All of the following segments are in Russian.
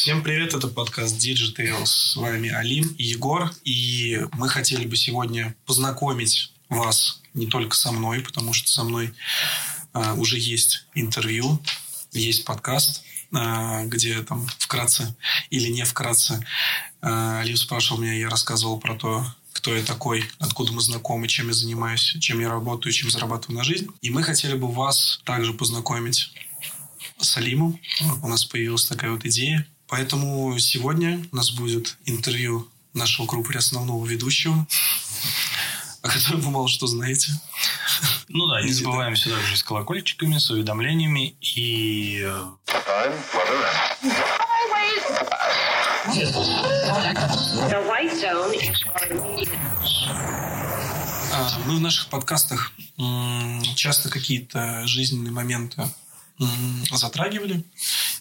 Всем привет, это подкаст Digital. С вами Алим и Егор. И мы хотели бы сегодня познакомить вас не только со мной, потому что со мной а, уже есть интервью, есть подкаст, а, где там вкратце или не вкратце а, Алим спрашивал меня, я рассказывал про то, кто я такой, откуда мы знакомы, чем я занимаюсь, чем я работаю, чем зарабатываю на жизнь. И мы хотели бы вас также познакомить с Алимом. У нас появилась такая вот идея. Поэтому сегодня у нас будет интервью нашего группы основного ведущего, о котором вы мало что знаете. Ну да, не забываем все также с колокольчиками, с уведомлениями и... А, мы в наших подкастах часто какие-то жизненные моменты затрагивали,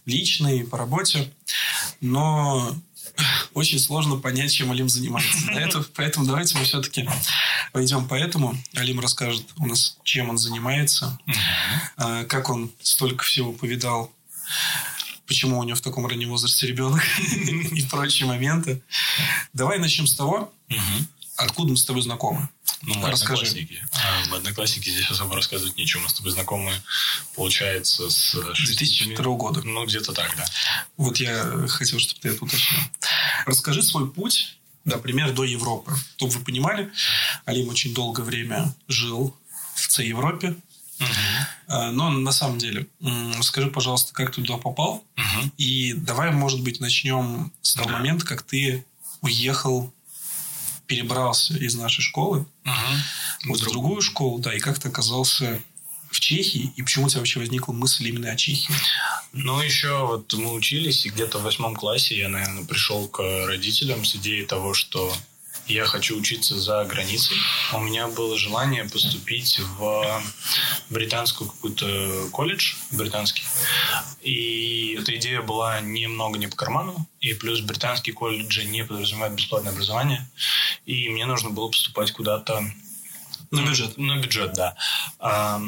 личные, по работе, но очень сложно понять, чем Алим занимается. Это, поэтому давайте мы все-таки пойдем по этому. Алим расскажет у нас, чем он занимается, а, как он столько всего повидал, почему у него в таком раннем возрасте ребенок и прочие моменты. Давай начнем с того, откуда мы с тобой знакомы. Ну, мы Расскажи. одноклассники. А, мы одноклассники, здесь особо рассказывать нечего. Мы с тобой знакомы, получается, с... 2002 года. Ну, где-то так, да. Вот я хотел, чтобы ты это уточнил. Расскажи свой путь, например, до Европы. Чтобы вы понимали, Алим очень долгое время жил в С-Европе. Угу. Но на самом деле, скажи, пожалуйста, как ты туда попал? Угу. И давай, может быть, начнем с того да. момента, как ты уехал перебрался из нашей школы угу. в другую школу, да, и как ты оказался в Чехии, и почему у тебя вообще возникла мысль именно о Чехии? Ну, еще вот мы учились, и где-то в восьмом классе я, наверное, пришел к родителям с идеей того, что я хочу учиться за границей. У меня было желание поступить в британскую какую-то колледж, британский. И эта идея была немного не по карману. И плюс британские колледжи не подразумевают бесплатное образование. И мне нужно было поступать куда-то на бюджет. На бюджет, да. А,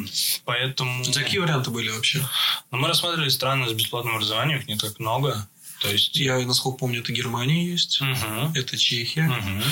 поэтому... Какие варианты были вообще? Ну, мы рассматривали страны с бесплатным образованием, их не так много. То есть... Я, насколько помню, это Германия есть, угу. это Чехия, угу.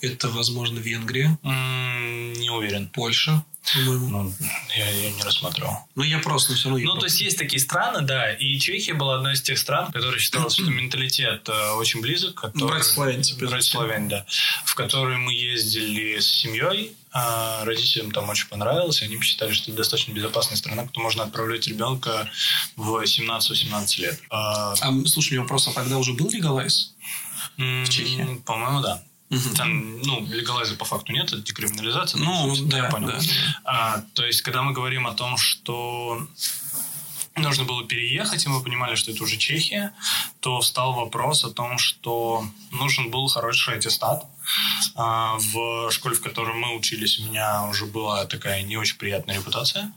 это, возможно, Венгрия. М-м, не уверен. Польша. Ну, я ее не рассматривал. Ну, я просто все равно... Ну, то есть, есть такие страны, да, и Чехия была одной из тех стран, которая считалась, что менталитет э, очень близок. Который... Типа. Братславян, да. В который мы ездили с семьей, а родителям там очень понравилось, и они посчитали, что это достаточно безопасная страна, куда можно отправлять ребенка в 17-18 лет. А, а слушай, у меня вопрос, а тогда уже был легалайз в Чехии? По-моему, да. Угу. Там, ну, легалайза по факту нет, это декриминализация. Ну, да, я понял. Да. А, то есть, когда мы говорим о том, что нужно было переехать, и мы понимали, что это уже Чехия, то встал вопрос о том, что нужен был хороший аттестат. А, в школе, в которой мы учились, у меня уже была такая не очень приятная репутация.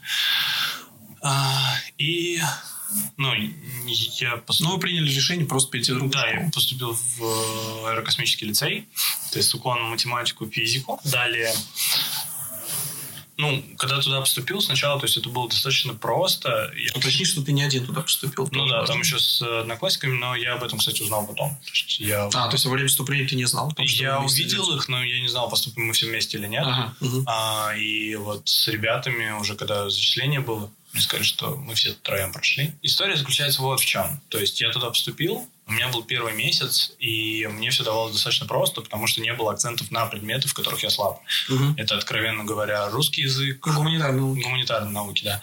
А, и ну, я поступ... Ну, вы приняли решение просто перейти в другую Да, школу. я поступил в э, аэрокосмический лицей, то есть уклон на математику, физику. Далее ну, когда туда поступил сначала, то есть это было достаточно просто. Я... Уточни, что ты не один туда поступил. Ну да, там еще с одноклассниками, но я об этом, кстати, узнал потом. То есть я... А, то есть во время вступления ты не знал? Том, я увидел их, но я не знал, поступим мы все вместе или нет. Ага, угу. а, и вот с ребятами уже, когда зачисление было, мне сказали, что мы все троем прошли. История заключается вот в чем. То есть я туда поступил, у меня был первый месяц, и мне все давалось достаточно просто, потому что не было акцентов на предметы, в которых я слаб. Угу. Это, откровенно говоря, русский язык. Гуманитарные науки. Гуманитарные науки, да.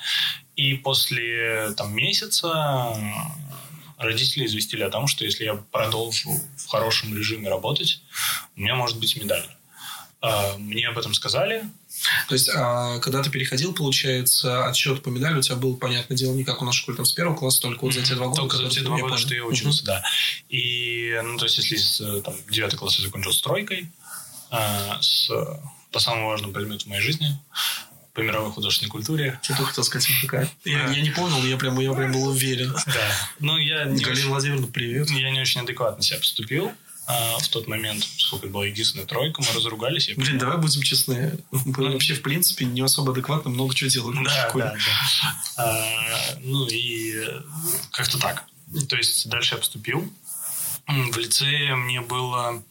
И после там, месяца родители известили о том, что если я продолжу в хорошем режиме работать, у меня может быть медаль. А, мне об этом сказали, то есть, а, когда ты переходил, получается, отсчет по медали у тебя был, понятное дело, не как у нас в школе там с первого класса, только вот за те два года. Только за те два года, что я учился, да. И, ну, то есть, если там, девятый класс я закончил с тройкой, а, с, по самому важному предмету в моей жизни, по мировой художественной культуре. Что ты хотел сказать, какая? Я, я не понял, я прям, я прям был уверен. Да. Ну, я не Галина очень, Владимировна, привет. Я не очень адекватно себя поступил а, в тот момент, сколько была единственная тройка, мы разругались. Блин, давай будем честны. Мы вообще, в принципе, не особо адекватно много чего делаем да. Да, да. А, ну и как-то так. То есть дальше я поступил. в лицее мне было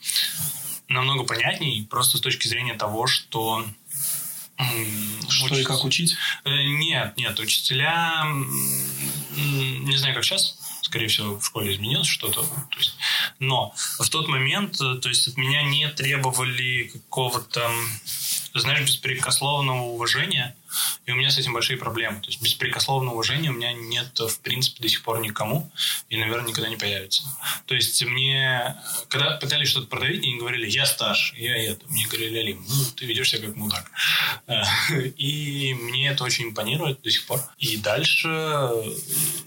намного понятней, просто с точки зрения того, что что Учить... и как учить? Э, нет, нет, учителя, не знаю, как сейчас, скорее всего, в школе изменилось что-то. То есть, но в тот момент, э, то есть от меня не требовали какого-то знаешь, беспрекословного уважения, и у меня с этим большие проблемы. То есть беспрекословного уважения у меня нет, в принципе, до сих пор никому, и, наверное, никогда не появится. То есть мне, когда пытались что-то продавить, мне говорили, я стаж, я это. Мне говорили, Алим, ну, ты ведешь себя как мудак. И мне это очень импонирует до сих пор. И дальше,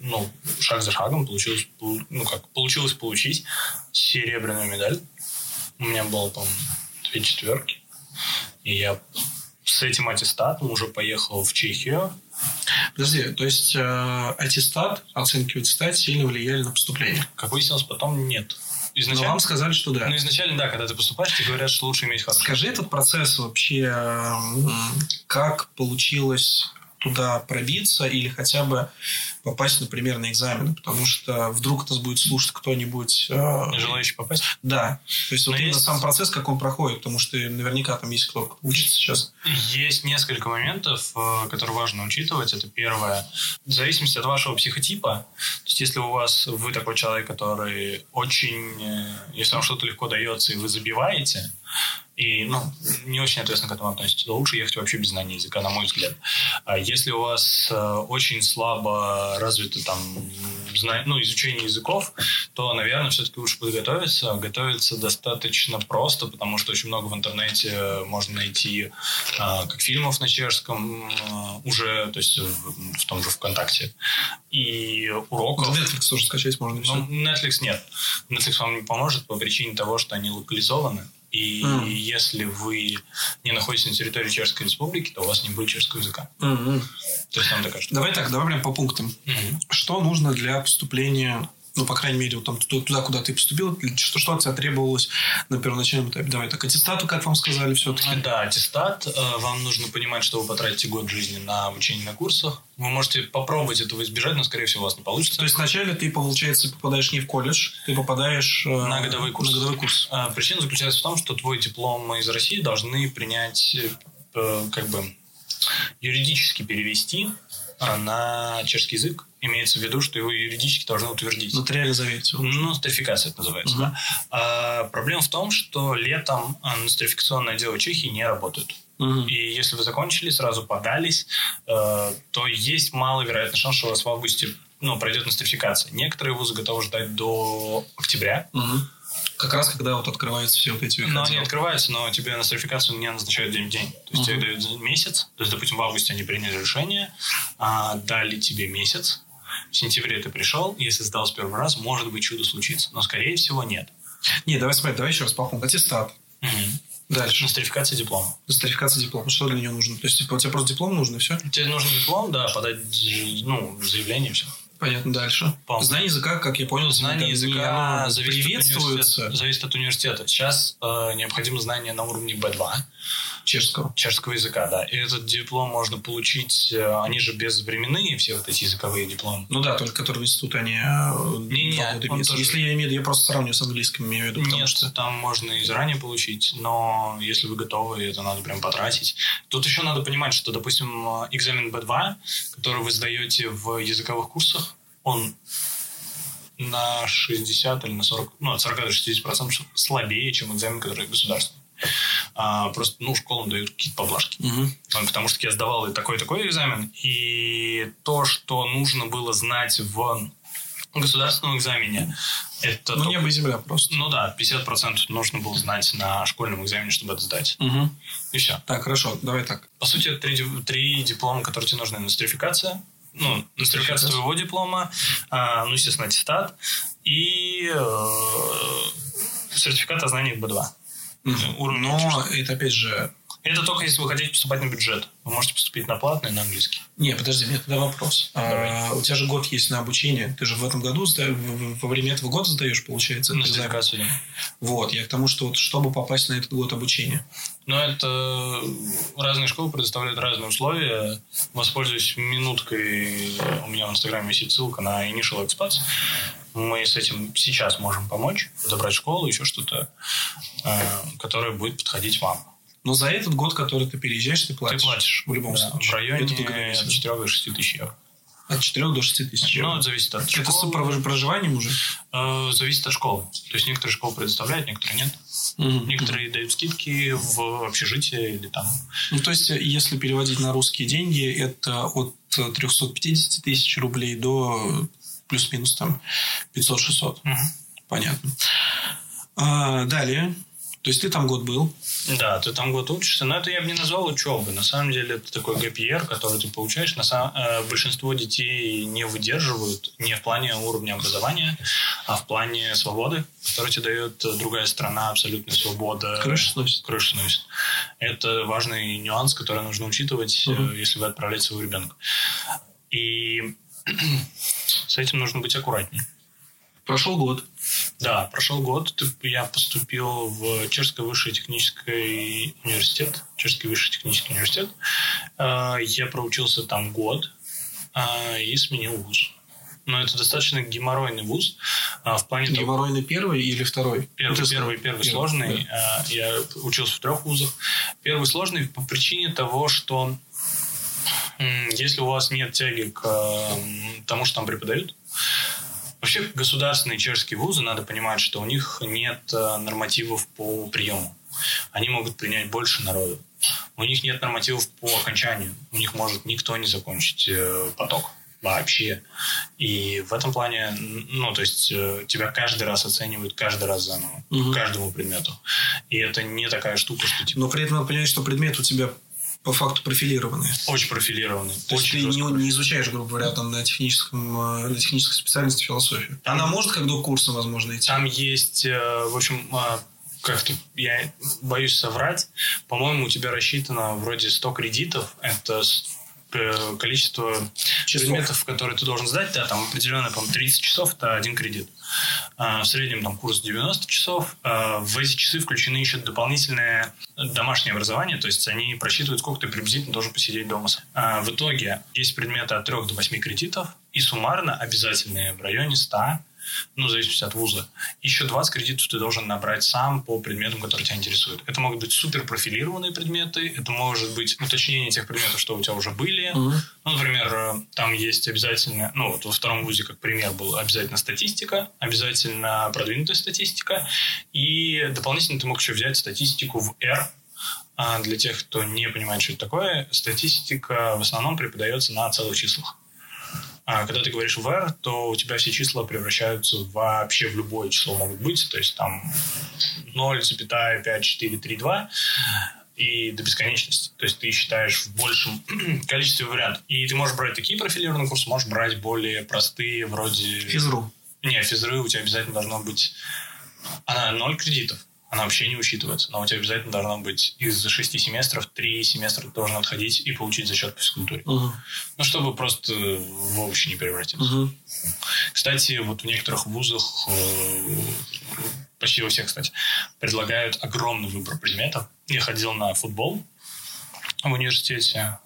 ну, шаг за шагом получилось, ну, как, получилось получить серебряную медаль. У меня было, по-моему, две четверки. И я с этим аттестатом уже поехал в Чехию. Подожди, то есть э, аттестат, оценки в аттестате сильно влияли на поступление? Как выяснилось, потом нет. Изначально, Но вам сказали, что да. Ну, изначально, да, когда ты поступаешь, тебе говорят, что лучше иметь хороший. Скажи этот процесс вообще, как получилось туда пробиться или хотя бы попасть, например, на экзамены, потому что вдруг нас будет слушать кто-нибудь... Э, Желающий попасть? Да. То есть, Но вот есть... именно сам процесс, как он проходит, потому что наверняка там есть кто учится сейчас. Есть несколько моментов, э, которые важно учитывать. Это первое. В зависимости от вашего психотипа, то есть, если у вас вы такой человек, который очень... Э, если вам что-то легко дается, и вы забиваете, и ну, не очень ответственно к этому относитесь, лучше ехать вообще без знания языка, на мой взгляд. А если у вас э, очень слабо развито там, ну, изучение языков, то, наверное, все-таки лучше подготовиться. Готовиться достаточно просто, потому что очень много в интернете можно найти э, как фильмов на чешском э, уже, то есть в, в том же ВКонтакте, и уроков. Netflix тоже скачать можно. Ну, Netflix нет. Netflix вам не поможет по причине того, что они локализованы. И mm. если вы не находитесь на территории Чешской Республики, то у вас не будет чешского языка. Mm-hmm. То есть там такая штука. Давай так, давай прям по пунктам. Mm-hmm. Что нужно для поступления ну, по крайней мере, вот там туда, куда ты поступил, что, что от тебя требовалось на первоначальном этапе? Давай так, аттестату, как вам сказали, все-таки? Да, аттестат. Э, вам нужно понимать, что вы потратите год жизни на обучение на курсах. Вы можете попробовать этого избежать, но, скорее всего, у вас не получится. То есть, вначале ты, получается, попадаешь не в колледж, ты попадаешь э, на годовой курс. На годовой курс. Э, причина заключается в том, что твой диплом из России должны принять, как бы, юридически перевести на чешский язык имеется в виду, что его юридически должны утвердить. Нотариально заверить. Ну, нострификация это называется, угу. да. А, проблема в том, что летом а, нострификационное дело Чехии не работает. Угу. И если вы закончили, сразу подались, э, то есть маловероятный шанс, что у вас в августе ну, пройдет нострификация. Некоторые вузы готовы ждать до октября. Угу. Как раз когда вот открываются все вот эти Ну, они открываются, но тебе нострификацию не назначают день в день. То есть uh-huh. тебе дают месяц. То есть, допустим, в августе они приняли решение, а дали тебе месяц, в сентябре ты пришел, если сдал с первого раза, может быть, чудо случится. Но, скорее всего, нет. Не, давай смотри, давай еще раз пункту. Аттестат. Угу. Дальше. Нострификация диплома. Нострификация диплома. Что для нее нужно? То есть, типа, у тебя просто диплом нужно, и все? Тебе нужен диплом, да, подать ну, заявление, все. Понятно, дальше. Пом. Знание языка, как я понял, знание языка приветствуется. От зависит от университета. Сейчас э, необходимо знание на уровне B2. Чешского. Чешского языка, да. И этот диплом можно получить, э, они же безвременные, все вот эти языковые дипломы. Ну да, только которые в институте, они э, не, не, он тоже... Если я имею в виду, я просто сравниваю с английским, имею в виду. Нет, что... там можно и заранее получить, но если вы готовы, это надо прям потратить. Тут еще надо понимать, что, допустим, экзамен B2, который вы сдаете в языковых курсах, он на 60 или на 40, ну, от 40 до 60 процентов слабее, чем экзамен, который государственный. А, просто, ну, школам дают какие-то поблажки. Угу. Потому что я сдавал и такой-такой экзамен, и то, что нужно было знать в государственном экзамене, это... Ну, только... небо и земля просто. Ну да, 50% нужно было знать на школьном экзамене, чтобы это сдать. Угу. И все. Так, хорошо, давай так. По сути, три, три диплома, которые тебе нужны. Нострификация, ну, нострификация твоего диплома, а, ну, естественно, аттестат и э, сертификат о знаниях B2. Угу. Но это, опять же, это только если вы хотите поступать на бюджет. Вы можете поступить на платный, на английский. Не, подожди, мне тогда вопрос. А, у тебя же год есть на обучение. Ты же в этом году, во время этого года сдаешь, получается? Нострификацию, да. Вот, я к тому, что вот, чтобы попасть на этот год обучения. Ну, это разные школы предоставляют разные условия. Воспользуюсь минуткой. У меня в Инстаграме висит ссылка на Initial Expats. мы с этим сейчас можем помочь, подобрать школу, еще что-то, э, которое будет подходить вам. Но за этот год, который ты переезжаешь, ты платишь. Ты платишь. В любом да, случае. В районе от 4 до 6 тысяч евро. От 4 до 6 тысяч евро. Ну, это зависит от школы. Это с проживанием уже? Э, зависит от школы. То есть, некоторые школы предоставляют, некоторые нет. Угу. Некоторые дают скидки в общежитие или там. Ну, то есть, если переводить на русские деньги, это от 350 тысяч рублей до плюс-минус там 500-600. Угу. Понятно. А, далее. То есть ты там год был? Да, ты там год учишься, но это я бы не назвал учебой. На самом деле это такой ГПР, который ты получаешь. На самом... Э, большинство детей не выдерживают не в плане уровня образования, а в плане свободы, которую тебе дает другая страна, абсолютная свобода. Крыша сносит. Крыша сносит. Это важный нюанс, который нужно учитывать, угу. если вы отправляете своего ребенка. И с этим нужно быть аккуратнее. Прошел год. Да, прошел год. Я поступил в Чешский высший технический университет. Чешский высший технический университет. А, я проучился там год а, и сменил вуз. Но это достаточно геморройный вуз. А, в плане геморройный того... первый или второй? Первый, ну, первый, первый, сложный. Да. Я учился в трех вузах. Первый сложный по причине того, что если у вас нет тяги к тому, что там преподают, Вообще государственные чешские вузы, надо понимать, что у них нет э, нормативов по приему. Они могут принять больше народу. У них нет нормативов по окончанию. У них может никто не закончить э, поток вообще. И в этом плане, ну, то есть э, тебя каждый раз оценивают, каждый раз заново, угу. каждому предмету. И это не такая штука, что типа... Но при этом надо понять, что предмет у тебя по факту профилированные. Очень профилированные. То очень есть ты не, не изучаешь, грубо говоря, там на, техническом, э, на технической специальности философию. Она может как до курса, возможно, идти? Там есть, э, в общем, э, как-то я боюсь соврать. По-моему, у тебя рассчитано вроде 100 кредитов. Это количество часов. предметов, которые ты должен сдать, да, там определенное, по-моему, 30 часов, это один кредит. А, в среднем там курс 90 часов. А, в эти часы включены еще дополнительное домашнее образование, то есть они просчитывают, сколько ты приблизительно должен посидеть дома. А, в итоге есть предметы от 3 до 8 кредитов, и суммарно обязательные в районе 100 ну, в зависимости от вуза. Еще 20 кредитов ты должен набрать сам по предметам, которые тебя интересуют. Это могут быть супер профилированные предметы, это может быть уточнение тех предметов, что у тебя уже были. Uh-huh. Ну, например, э, там есть обязательно, ну, вот во втором вузе, как пример, был обязательно статистика, обязательно продвинутая статистика, и дополнительно ты мог еще взять статистику в R, а для тех, кто не понимает, что это такое, статистика в основном преподается на целых числах. А когда ты говоришь var, то у тебя все числа превращаются вообще в любое число могут быть. То есть там 0,5432 и до бесконечности. То есть ты считаешь в большем количестве вариантов. И ты можешь брать такие профилированные курсы, можешь брать более простые, вроде... Физру. Не, физры у тебя обязательно должно быть... Она 0 кредитов она вообще не учитывается. Но у тебя обязательно должно быть из шести семестров три семестра ты должен отходить и получить зачет по физкультуре. Угу. Ну, чтобы просто в овощи не превратиться. Угу. Кстати, вот в некоторых вузах, э, почти во всех, кстати, предлагают огромный выбор предметов. Я ходил на футбол в университете.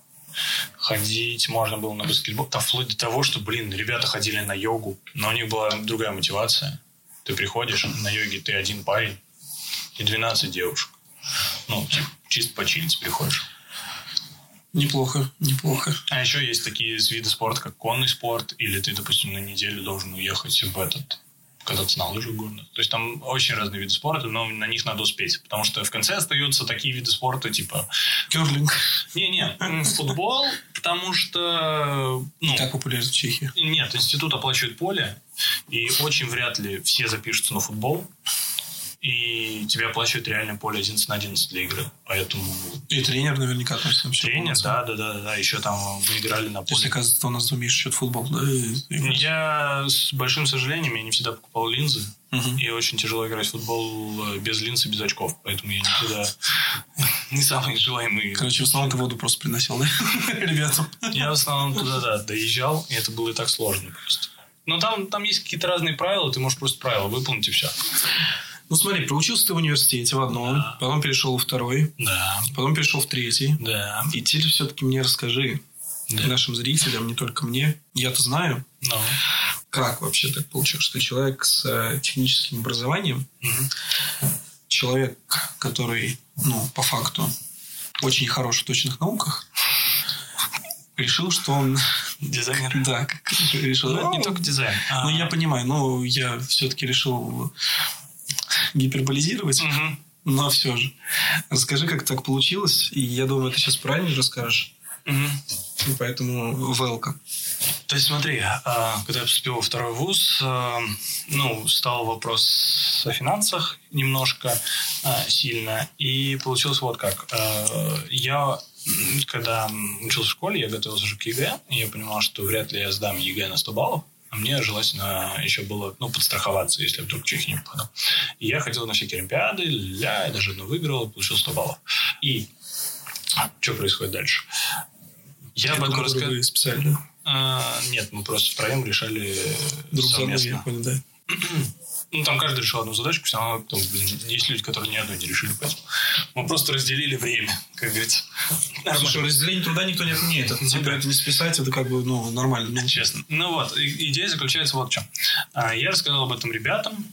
Ходить можно было на баскетбол. Там вплоть до того, что, блин, ребята ходили на йогу, но у них была другая мотивация. Ты приходишь на йоге, ты один парень, и 12 девушек. Ну, типа, чисто почилить приходишь. Неплохо, неплохо. А еще есть такие виды спорта, как конный спорт, или ты, допустим, на неделю должен уехать в этот кататься на лыжах горно. То есть там очень разные виды спорта, но на них надо успеть. Потому что в конце остаются такие виды спорта, типа... Керлинг. Не-не, футбол, потому что... Ну, Не так популярен в Чехии. Нет, институт оплачивает поле, и очень вряд ли все запишутся на футбол и тебе оплачивают реально поле 11 на 11 для игры. Поэтому... И тренер наверняка относится вообще Тренер, да, да, да, да. Еще там мы играли на поле. То есть, оказывается, у нас умеешь счет футбол, да? Я с большим сожалением, я не всегда покупал линзы. Угу. И очень тяжело играть в футбол э, без линз и без очков. Поэтому я никогда не самый желаемый. Короче, в основном ты воду просто приносил, да? Ребятам. Я в основном туда, да, доезжал, и это было и так сложно просто. Но там, там есть какие-то разные правила, ты можешь просто правила выполнить и все. Ну смотри, проучился ты в университете в одном, да. потом перешел во второй, да. потом перешел в третий. Да. И теперь все-таки мне расскажи, да. нашим зрителям, не только мне, я-то знаю, no. как вообще так получилось, что человек с э, техническим образованием, угу. человек, который, ну, по факту, очень хорош в точных науках, решил, что он дизайнер. Да, решил. Ну, не только дизайн. Ну, я понимаю, но я все-таки решил гиперболизировать. Угу. Но все же. Расскажи, как так получилось. И я думаю, ты сейчас правильно расскажешь. Угу. И поэтому велка. То есть смотри, а, когда я поступил во второй вуз, а, ну, стал вопрос о финансах немножко а, сильно. И получилось вот как. Я когда учился в школе, я готовился уже к ЕГЭ, и я понимал, что вряд ли я сдам ЕГЭ на 100 баллов, а мне желательно еще было ну, подстраховаться, если вдруг Чехии не попаду. И я ходил на всякие олимпиады, ля, я даже одну выиграл, получил 100 баллов. И что происходит дальше? Я об этом рассказываю. специально? А, нет, мы просто втроем решали Друг совместно. Я понял, да. Ну, там каждый решил одну задачку, все равно там, есть люди, которые ни одной не решили, поэтому мы просто разделили время, как говорится. Слушай, разделение труда никто не отменяет. Это, типа, это не списать, это как бы ну, нормально. Ну. Честно. Ну вот, идея заключается вот в чем. А, я рассказал об этом ребятам.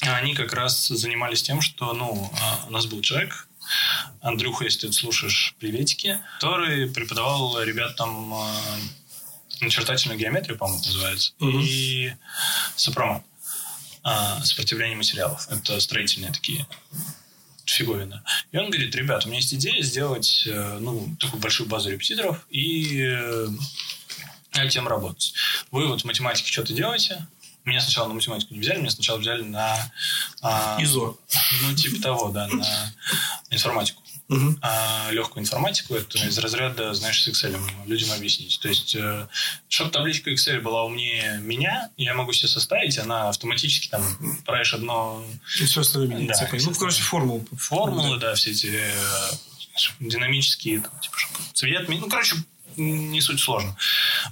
Они как раз занимались тем, что ну, а, у нас был человек, Андрюха, если ты слушаешь, приветики, который преподавал ребятам а, начертательную геометрию, по-моему, называется, угу. и сопромат а, сопротивление материалов. Это строительные такие фиговина. И он говорит, ребят, у меня есть идея сделать э, ну, такую большую базу репетиторов и э, тем работать. Вы вот в математике что-то делаете, меня сначала на математику не взяли, меня сначала взяли на... А, ИЗО. Ну, типа того, да, на информатику. Угу. А легкую информатику это из разряда, знаешь, с Excel людям объяснить. То есть, э, чтобы табличка Excel была умнее меня, я могу себе составить, она автоматически там правишь одно... И все остальное да, Ну, короче, формулы. Формулы, да, все эти э, динамические, там, типа, цвет, ну, короче, не суть сложно.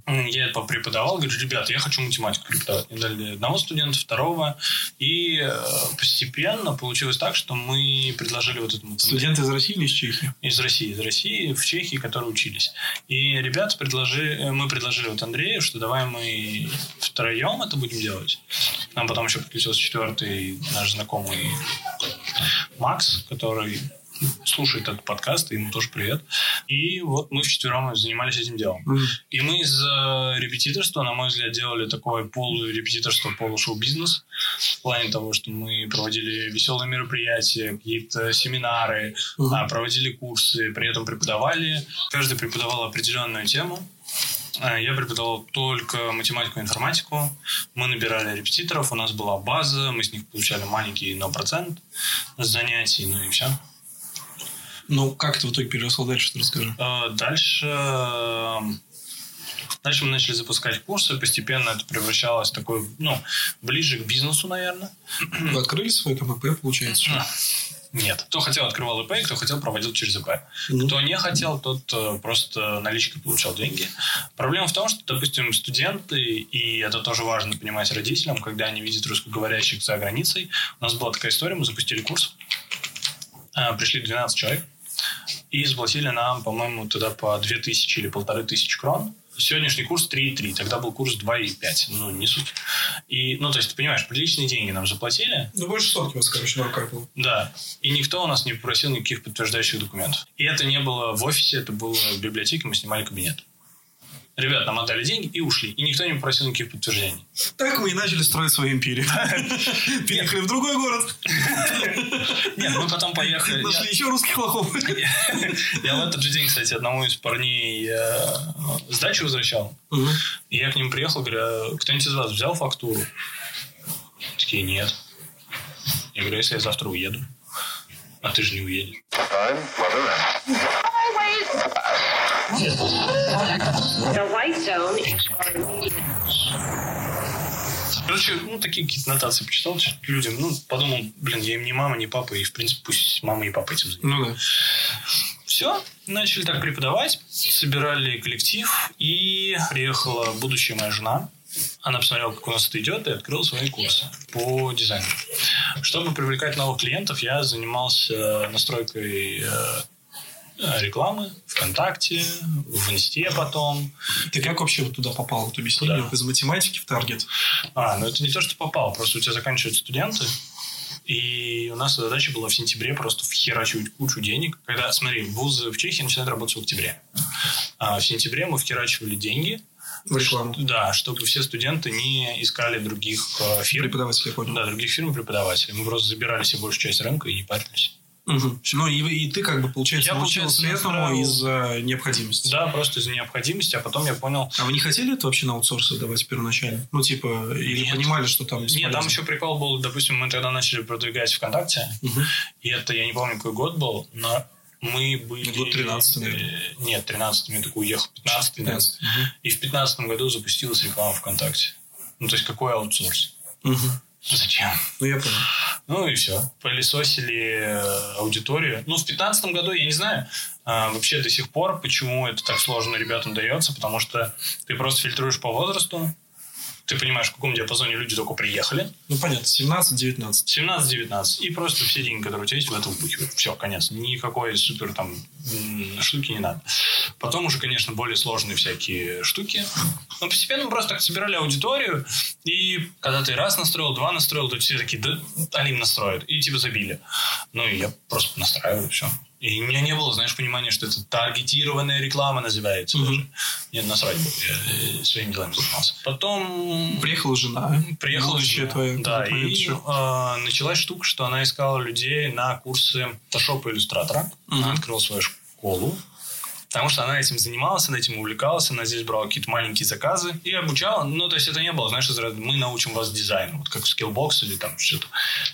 Я это преподавал, говорю, ребята, я хочу математику преподавать. Мне дали одного студента, второго. И э, постепенно получилось так, что мы предложили вот этому... Студенты из России или из Чехии? Из России. Из России, в Чехии, которые учились. И ребята предложили, мы предложили вот Андрею, что давай мы втроем это будем делать. Нам потом еще подключился четвертый наш знакомый Макс, который слушает этот подкаст, и ему тоже привет. И вот мы вчетвером занимались этим делом. Mm. И мы из репетиторства, на мой взгляд, делали такое полурепетиторство, полушоу-бизнес в плане того, что мы проводили веселые мероприятия, какие-то семинары, mm. проводили курсы, при этом преподавали. Каждый преподавал определенную тему. А, я преподавал только математику и информатику. Мы набирали репетиторов, у нас была база, мы с них получали маленький, но процент занятий, ну и все. Ну, как это в итоге переросло дальше, что расскажи. А, дальше... Эм, дальше мы начали запускать курсы, постепенно это превращалось в такой, ну, ближе к бизнесу, наверное. Вы открыли свой КПП, получается? Что? Нет. Кто хотел, открывал ИП, кто хотел, проводил через ИП. Mm-hmm. Кто не хотел, тот э, просто наличкой получал деньги. Проблема в том, что, допустим, студенты, и это тоже важно понимать родителям, когда они видят русскоговорящих за границей. У нас была такая история, мы запустили курс. Э, пришли 12 человек и заплатили нам, по-моему, тогда по 2000 или полторы тысячи крон. Сегодняшний курс 3,3, тогда был курс 2,5, ну, не суть. И, ну, то есть, ты понимаешь, приличные деньги нам заплатили. Ну, больше сотки у вас, короче, на руках было. Да. И никто у нас не попросил никаких подтверждающих документов. И это не было в офисе, это было в библиотеке, мы снимали кабинет. Ребят нам отдали деньги и ушли. И никто не попросил никаких подтверждений. Так мы и начали строить свою империю. Переехали в другой город. Нет, мы потом поехали. Нашли еще русских лохов. Я в этот же день, кстати, одному из парней э, сдачу возвращал. И я к ним приехал, говорю, «А кто-нибудь из вас взял фактуру? Такие, нет. Я говорю, «А если я завтра уеду? А ты же не уедешь. Короче, ну, такие какие-то нотации почитал людям. Ну, подумал, блин, я им не мама, не папа, и, в принципе, пусть мама и папа этим занимаются. Ну, да. Все, начали так преподавать, собирали коллектив, и приехала будущая моя жена. Она посмотрела, как у нас это идет, и открыла свои курсы по дизайну. Чтобы привлекать новых клиентов, я занимался настройкой э, рекламы ВКонтакте, в Инсте потом. Ты как вообще вот туда попал? Вот объясни мне, из математики в таргет? А, ну это не то, что попал, просто у тебя заканчиваются студенты, и у нас задача была в сентябре просто вхерачивать кучу денег. Когда, смотри, вузы в Чехии начинают работать в октябре. А в сентябре мы вхерачивали деньги. В рекламу. Да, чтобы все студенты не искали других э, фирм. Преподавателей. Да, других фирм преподавателей. Мы просто забирали себе большую часть рынка и не парились. Угу. Ну и, и ты как бы, получается, я, научился этому из-за необходимости. Да, просто из-за необходимости, а потом я понял... А вы не хотели это вообще на аутсорс давать первоначально? Ну, типа, или Нет. понимали, что там Нет, там еще прикол был, допустим, мы тогда начали продвигать ВКонтакте, угу. и это, я не помню, какой год был, но мы были... Год 13 наверное. Э, нет, 13 я такой уехал, 15 15 угу. И в 15 году запустилась реклама ВКонтакте. Ну, то есть, какой аутсорс? Угу. Зачем? Ну, я понял. Ну и все. Пылесосили э, аудиторию. Ну, в 2015 году, я не знаю, а, вообще до сих пор, почему это так сложно ребятам дается, потому что ты просто фильтруешь по возрасту, ты понимаешь, в каком диапазоне люди только приехали. Ну, понятно, 17-19. 17-19. И просто все деньги, которые у тебя есть, в это вбухивают. Все, конец. Никакой супер там штуки не надо. Потом уже, конечно, более сложные всякие штуки. Но постепенно мы просто так собирали аудиторию, и когда ты раз настроил, два настроил, то все такие, да, Алим настроит, и типа забили. Ну, и я просто настраиваю, все. И у меня не было, знаешь, понимания, что это таргетированная реклама называется. Mm-hmm. Нет, насрать было. Я э, своими делами занимался. Потом... Приехала жена. Приехала жена. Твоя, да, и э, началась штука, что она искала людей на курсы и иллюстратора. Mm-hmm. Она открыла свою школу. Потому что она этим занималась, она этим увлекалась, она здесь брала какие-то маленькие заказы и обучала. Ну, то есть это не было, знаешь, мы научим вас дизайну, вот как Skillbox или там что-то.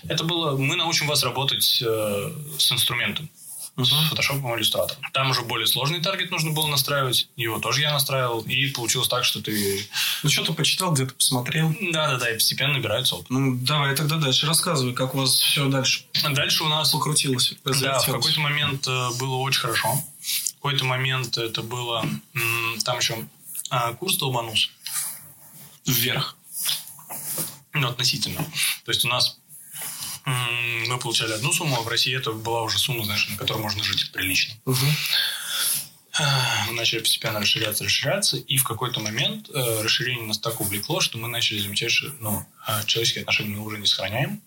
Это было, мы научим вас работать э, с инструментом с фотошопом и иллюстратором. Там уже более сложный таргет нужно было настраивать. Его тоже я настраивал. И получилось так, что ты... Ну, что-то почитал, где-то посмотрел. Да-да-да, и постепенно набирается опыт. Ну, давай тогда дальше рассказывай, как у вас все дальше Дальше у нас... Покрутилось. Да, в какой-то момент э, было очень хорошо. В какой-то момент это было... Там еще а, курс долбанулся. Вверх. Ну, относительно. То есть у нас мы получали одну сумму, а в России это была уже сумма, знаешь, на которой можно жить прилично. Угу. Мы начали постепенно расширяться, расширяться, и в какой-то момент э, расширение нас так увлекло, что мы начали замечать, что ну, а, человеческие отношения мы уже не сохраняем.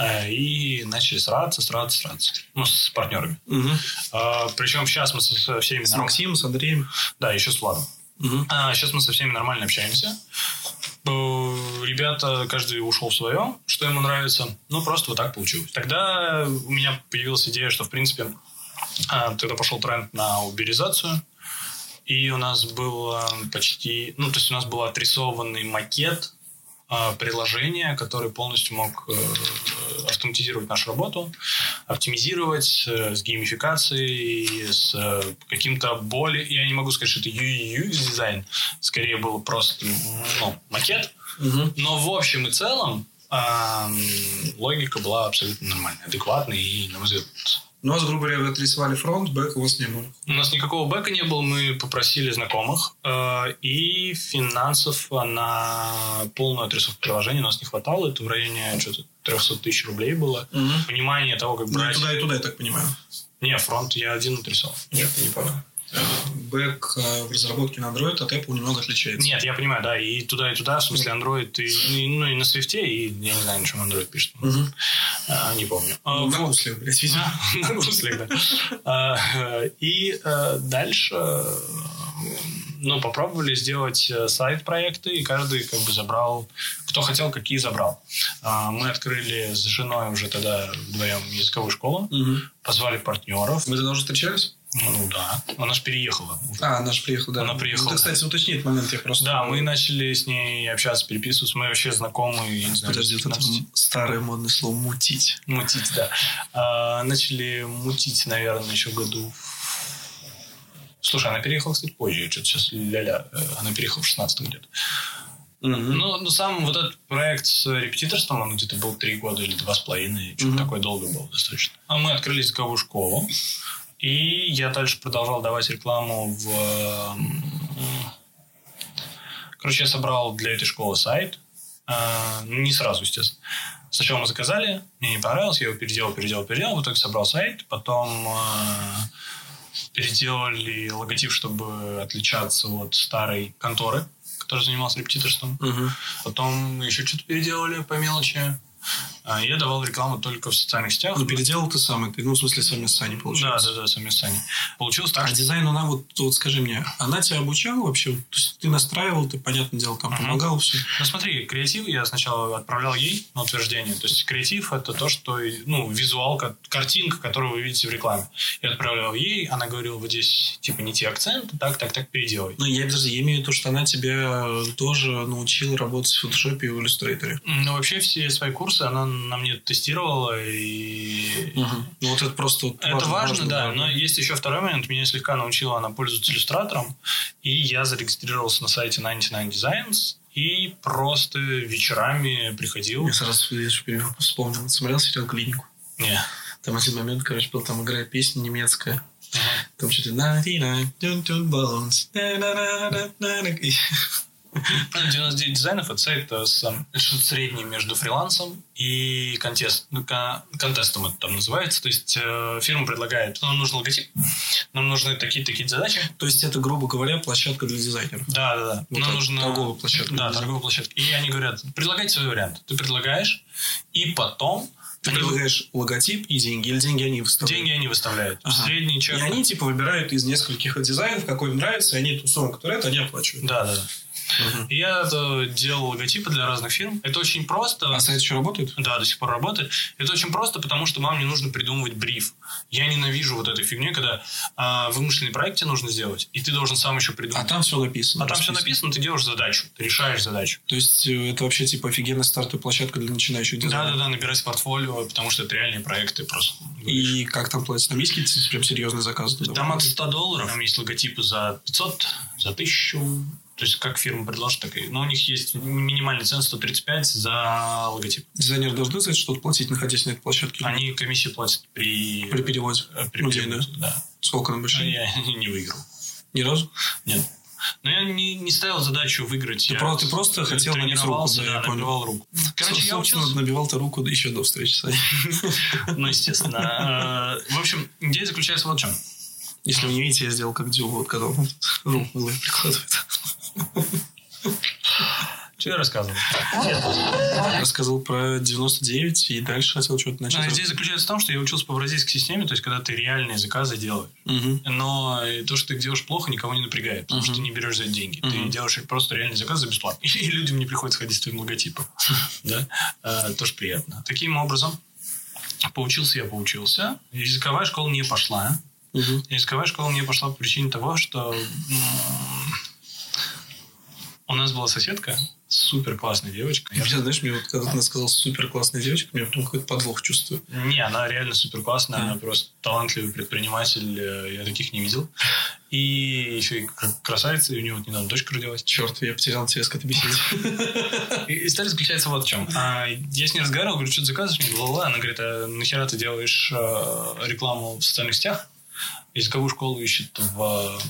Э, и начали сраться, сраться, сраться. Ну, с партнерами. Угу. Э, причем сейчас мы со всеми... С Максимом, с Андреем? Да, еще с Владом. Угу. А, сейчас мы со всеми нормально общаемся. Ребята, каждый ушел в свое, что ему нравится. Ну, просто вот так получилось. Тогда у меня появилась идея, что, в принципе, а, тогда пошел тренд на уберизацию. И у нас был почти... Ну, то есть у нас был отрисованный макет а, приложения, который полностью мог э, автоматизировать нашу работу, оптимизировать э, с геймификацией, с э, каким-то более... Я не могу сказать, что это UX дизайн, скорее было просто ну, макет. Угу. Но в общем и целом логика была абсолютно нормальная, адекватная и, на мой взгляд, у вас, грубо говоря, вы отрисовали фронт, бэк у вас не было. У нас никакого бэка не было. Мы попросили знакомых. Э, и финансов на полную отрисовку приложения у нас не хватало. Это в районе что-то 300 тысяч рублей было. Угу. Понимание того, как брать... Ну, и туда, и туда, я так понимаю. Не, фронт я один отрисовал. Нет, ты не понял бэк э, в разработке на Android от Apple немного отличается. Нет, я понимаю, да, и туда, и туда, в смысле Android, и, ну и на Swift, и я не знаю, на чем Android пишет. Угу. А, не помню. Ну, на гуслях, блядь, видимо. На гуслях, да. А, и э, дальше ну, попробовали сделать э, сайт-проекты, и каждый как бы забрал, кто хотел, какие забрал. А, мы открыли с женой уже тогда вдвоем языковую школу, угу. позвали партнеров. Вы тогда уже встречались? Ну да. Она же переехала. Уже. А, она же приехала, да. Она приехала. Ну, ты, кстати, уточни этот момент, я просто... Да, мы начали с ней общаться, переписываться. Мы вообще знакомы, я не знаю, Подожди, это старое модное слово «мутить». Мутить, да. А, начали мутить, наверное, еще году Слушай, она переехала, кстати, позже. Я что-то сейчас ля-ля. Э, она переехала в 16 где-то. Mm-hmm. Ну, ну, сам вот этот проект с репетиторством, он где-то был три года или два с половиной. Что-то mm-hmm. такое долго было достаточно. А мы открыли языковую школу. И я дальше продолжал давать рекламу в... Короче, я собрал для этой школы сайт. А, не сразу, естественно. Сначала мы заказали, мне не понравилось, я его переделал, переделал, переделал. В итоге собрал сайт, потом а, переделали логотип, чтобы отличаться от старой конторы, которая занималась репетиторством. Угу. Потом еще что-то переделали по мелочи. А, я давал рекламу только в социальных сетях. Ну, переделал ты сам, ты, ну, в смысле, сами Сани получилось. Да, да, да, Сани. Получилось так. А дизайн она, вот, вот скажи мне, она тебя обучала вообще? То есть ты настраивал, ты, понятное дело, там uh-huh. помогал все? Ну, смотри, креатив я сначала отправлял ей на утверждение. То есть креатив это то, что, ну, визуалка, картинка, которую вы видите в рекламе. Я отправлял ей, она говорила, вот здесь, типа, не те акценты, так, так, так, переделай. Ну, я, подожди, я имею в виду, что она тебя тоже научила работать в фотошопе и в иллюстраторе. Ну, вообще все свои курсы она на мне тестировала и... Угу. Ну, вот это просто... Это важно, важно, да. да. Но есть еще второй момент. Меня слегка научила она пользоваться иллюстратором. И я зарегистрировался на сайте 99 Designs и просто вечерами приходил. Я сразу вспомнил. Смотрел сериал «Клинику»? Не. Там один момент, короче, был, там играет песня немецкая. Ага. Там что-то 99 bones. 99 дизайнов это сайт с что-то среднее между фрилансом и контест, ну, контестом это там называется. То есть э, фирма предлагает, нам нужен логотип, нам нужны такие-такие задачи. То есть это, грубо говоря, площадка для дизайнеров. Да, да, да. Вот нам нужна торговая площадка. Да, торговая площадка. И они говорят, предлагайте свой вариант. Ты предлагаешь, и потом ты предлагаешь логотип и деньги, или деньги они выставляют? Деньги они выставляют. Ага. Средний чек. И они типа выбирают из нескольких дизайнов, какой им нравится, и они ту сумму, которую это, они оплачивают. Да, да, да. Uh-huh. Я делал логотипы для разных фирм. Это очень просто. А сайт еще работает? Да, до сих пор работает. Это очень просто, потому что вам не нужно придумывать бриф. Я ненавижу вот этой фигню, когда а, вымышленный проект тебе нужно сделать, и ты должен сам еще придумать. А там все написано. А там все написано, ты делаешь задачу, ты решаешь задачу. То есть э, это вообще типа офигенная стартовая площадка для начинающих дизайнеров? Да, да, да, набирать портфолио, потому что это реальные проекты просто. И как там платят? Там есть какие-то прям серьезные заказы? Там от 100 долларов, там есть логотипы за 500, за 1000, то есть, как фирма предложит, так и... Но у них есть минимальный цен 135 за логотип. Дизайнеры должны за это что-то платить, находясь на этой площадке? Они комиссию платят при... При переводе? Э, при ну, переводе, да? да. Сколько на большие? Я не выиграл. Ни разу? Нет. Но я не, не ставил задачу выиграть. Ты, я про, ты просто хотел набить руку, да, да я набивал руку. Короче, я учился... набивал ты руку еще до встречи Ну, естественно. Э, в общем, идея заключается вот в чем. Если вы не видите, я сделал как Дю, вот когда он руку прикладывает. Что я рассказывал? Рассказывал про 99 и дальше хотел что-то начать. А, здесь заключается в том, что я учился по бразильской системе, то есть когда ты реальные заказы делаешь. Угу. Но то, что ты делаешь плохо, никого не напрягает, потому угу. что ты не берешь за это деньги. Угу. Ты делаешь просто реальный заказ за бесплатно. И людям не приходится ходить с твоим логотипом. Да? А, тоже приятно. Таким образом, поучился я, поучился. Языковая школа не пошла. Языковая школа не пошла по причине того, что у нас была соседка, супер классная девочка. Я, знаешь, мне вот когда ты сказал супер классная девочка, мне прям какой-то подвох чувствую. Не, она реально супер классная, mm. она просто талантливый предприниматель, э, я таких не видел. И еще и красавица, и у нее вот недавно дочка родилась. Черт, я потерял интерес к этой беседе. История заключается вот в чем. А, я с ней разговаривал, говорю, что ты заказываешь Она говорит, а нахера ты делаешь э, рекламу в социальных сетях? Языковую школу ищет в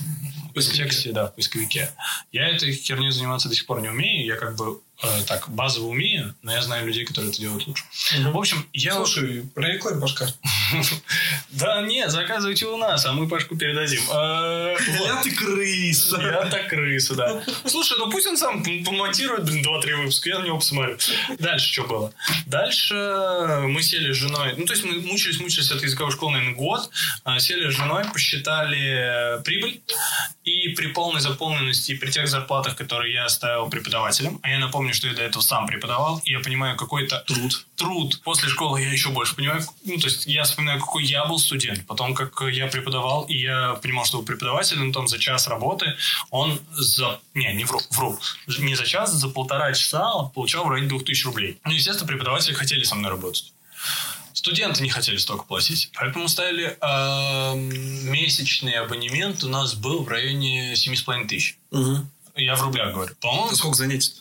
поисковике, да, в поисковике. Я этой херней заниматься до сих пор не умею. Я как бы э, так базово умею, но я знаю людей, которые это делают лучше. В общем, я... Слушай, прореклай башка. Да не, заказывайте у нас, а мы Пашку передадим. А, я ты крыса. Я так крыса, да. Слушай, ну пусть он сам помонтирует, блин, 2-3 выпуска, я на него посмотрю. Дальше что было? Дальше мы сели с женой, ну то есть мы мучились, мучились от языковой школы, наверное, год. А, сели с женой, посчитали прибыль, и при полной заполненности, и при тех зарплатах, которые я ставил преподавателям, а я напомню, что я до этого сам преподавал, и я понимаю какой-то труд. Труд. После школы я еще больше понимаю, ну, то есть я вспоминаю, какой я был студент, потом как я преподавал, и я понимал, что у преподавателя, ну, там, за час работы, он за... Не, не вру, вру. Не за час, за полтора часа получал в районе 2000 рублей. Ну, естественно, преподаватели хотели со мной работать. Студенты не хотели столько платить, поэтому ставили э, месячный абонемент у нас был в районе 7,5 тысяч. Угу. Я в рублях говорю. По-моему, Это сколько занятий?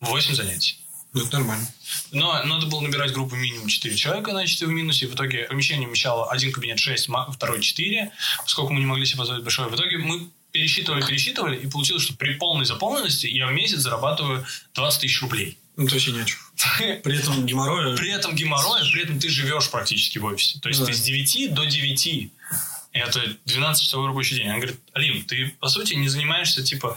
8 занятий. Ну, это нормально. Но надо было набирать группу минимум 4 человека, значит, в минусе. В итоге помещение вмещало один кабинет 6, второй 4, поскольку мы не могли себе позволить большое. В итоге мы пересчитывали, пересчитывали, и получилось, что при полной заполненности я в месяц зарабатываю 20 тысяч рублей. Ну, это вообще не о чем. При этом геморроя... При этом геморроя, при этом ты живешь практически в офисе. То есть да. ты с 9 до 9. И это 12-часовой рабочий день. Она говорит, Алим, ты, по сути, не занимаешься, типа,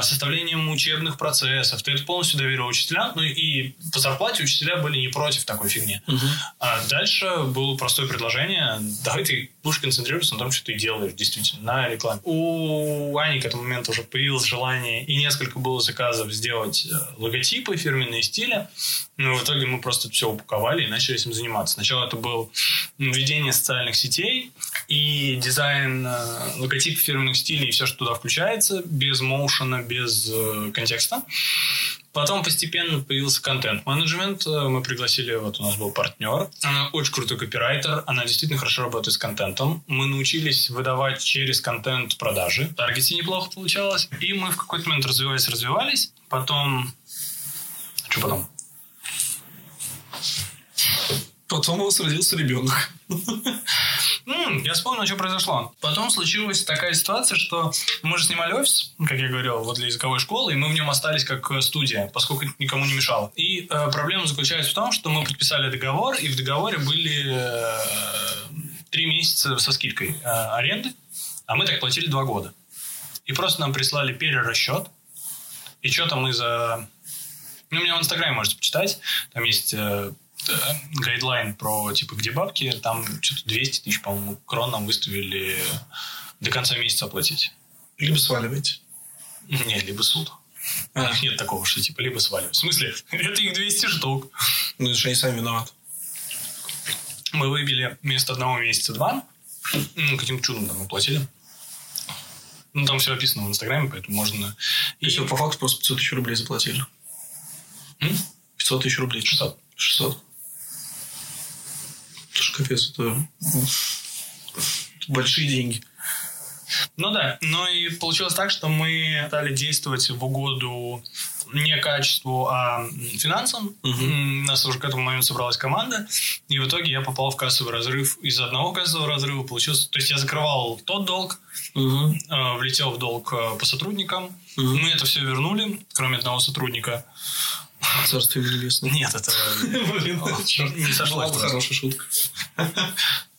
составлением учебных процессов. Ты это полностью доверил учителям. Ну и по зарплате учителя были не против такой фигни. Угу. А дальше было простое предложение. Давай ты будешь концентрироваться на том, что ты делаешь действительно на рекламе. У Ани к этому моменту уже появилось желание и несколько было заказов сделать э, логотипы, фирменные стили. Но в итоге мы просто все упаковали и начали этим заниматься. Сначала это был введение социальных сетей и дизайн э, логотипов фирменных стилей и все, что туда включается, без моушена, без э, контекста. Потом постепенно появился контент-менеджмент. Э, мы пригласили, вот у нас был партнер. Она очень крутой копирайтер. Она действительно хорошо работает с контентом. Мы научились выдавать через контент продажи. Таргете неплохо получалось. И мы в какой-то момент развивались, развивались. Потом... Что потом? Потом у вас родился ребенок. я вспомнил, что произошло. Потом случилась такая ситуация, что мы же снимали офис, как я говорил, вот для языковой школы, и мы в нем остались как э, студия, поскольку никому не мешало. И э, проблема заключается в том, что мы подписали договор, и в договоре были э, три месяца со скидкой э, аренды, а мы так платили два года. И просто нам прислали перерасчет, и что-то мы за... Ну, меня в Инстаграме можете почитать. Там есть э, гайдлайн про, типа, где бабки, там что-то 200 тысяч, по-моему, крон нам выставили до конца месяца оплатить. Либо сваливаете. Не, либо суд. А. У них нет такого, что типа либо сваливать. В смысле? Это их 200 штук. Ну, это же они сами виноваты. Мы выбили вместо одного месяца два. Ну, каким чудом там оплатили. Ну, там все описано в Инстаграме, поэтому можно... И все, по факту просто 500 тысяч рублей заплатили. М? 500 тысяч рублей. 600. 600. Это же капец, это, большие деньги. Ну да, но и получилось так, что мы стали действовать в угоду не качеству, а финансам. Угу. У нас уже к этому моменту собралась команда, и в итоге я попал в кассовый разрыв. Из одного кассового разрыва получился... То есть я закрывал тот долг, угу. влетел в долг э, по сотрудникам. Угу. Мы это все вернули, кроме одного сотрудника. Царствие небесное. Нет, это не сошло. Хорошая шутка.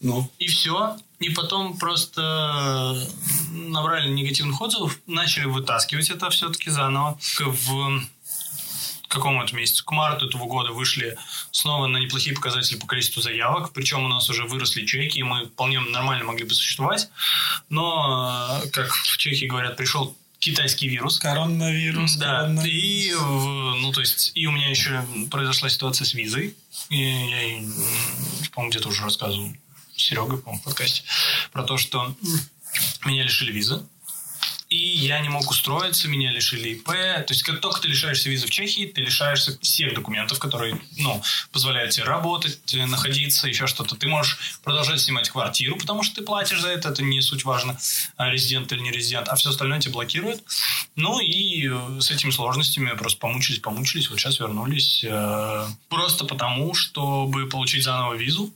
Ну. И все. И потом просто набрали негативных отзывов, начали вытаскивать это все-таки заново. В какому это месяцу? К марту этого года вышли снова на неплохие показатели по количеству заявок. Причем у нас уже выросли чеки, и мы вполне нормально могли бы существовать. Но, как в Чехии говорят, пришел китайский вирус. Коронавирус. Да. Коронавирус. И, ну, то есть, и у меня еще произошла ситуация с визой. И я, по-моему, где-то уже рассказывал Серега, по-моему, в подкасте, про то, что меня лишили визы и я не мог устроиться, меня лишили ИП. То есть, как только ты лишаешься визы в Чехии, ты лишаешься всех документов, которые, ну, позволяют тебе работать, э, находиться, еще что-то. Ты можешь продолжать снимать квартиру, потому что ты платишь за это, это не суть важно, а резидент или не резидент, а все остальное тебя блокирует. Ну, и э, с этими сложностями просто помучились, помучились, вот сейчас вернулись. Э, просто потому, чтобы получить заново визу,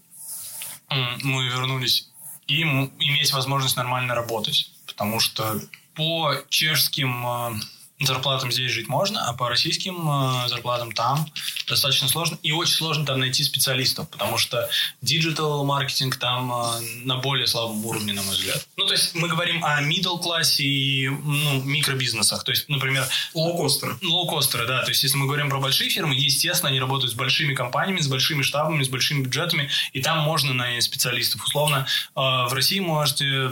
мы вернулись и иметь возможность нормально работать. Потому что по чешским э, зарплатам здесь жить можно, а по российским э, зарплатам там достаточно сложно. И очень сложно там найти специалистов, потому что digital маркетинг там э, на более слабом уровне, на мой взгляд. Ну, то есть мы говорим о middle классе и ну, микробизнесах. То есть, например... Лоукостеры. Лоукостеры, да. То есть, если мы говорим про большие фирмы, естественно, они работают с большими компаниями, с большими штабами, с большими бюджетами, и там можно нанять специалистов. Условно, э, в России можете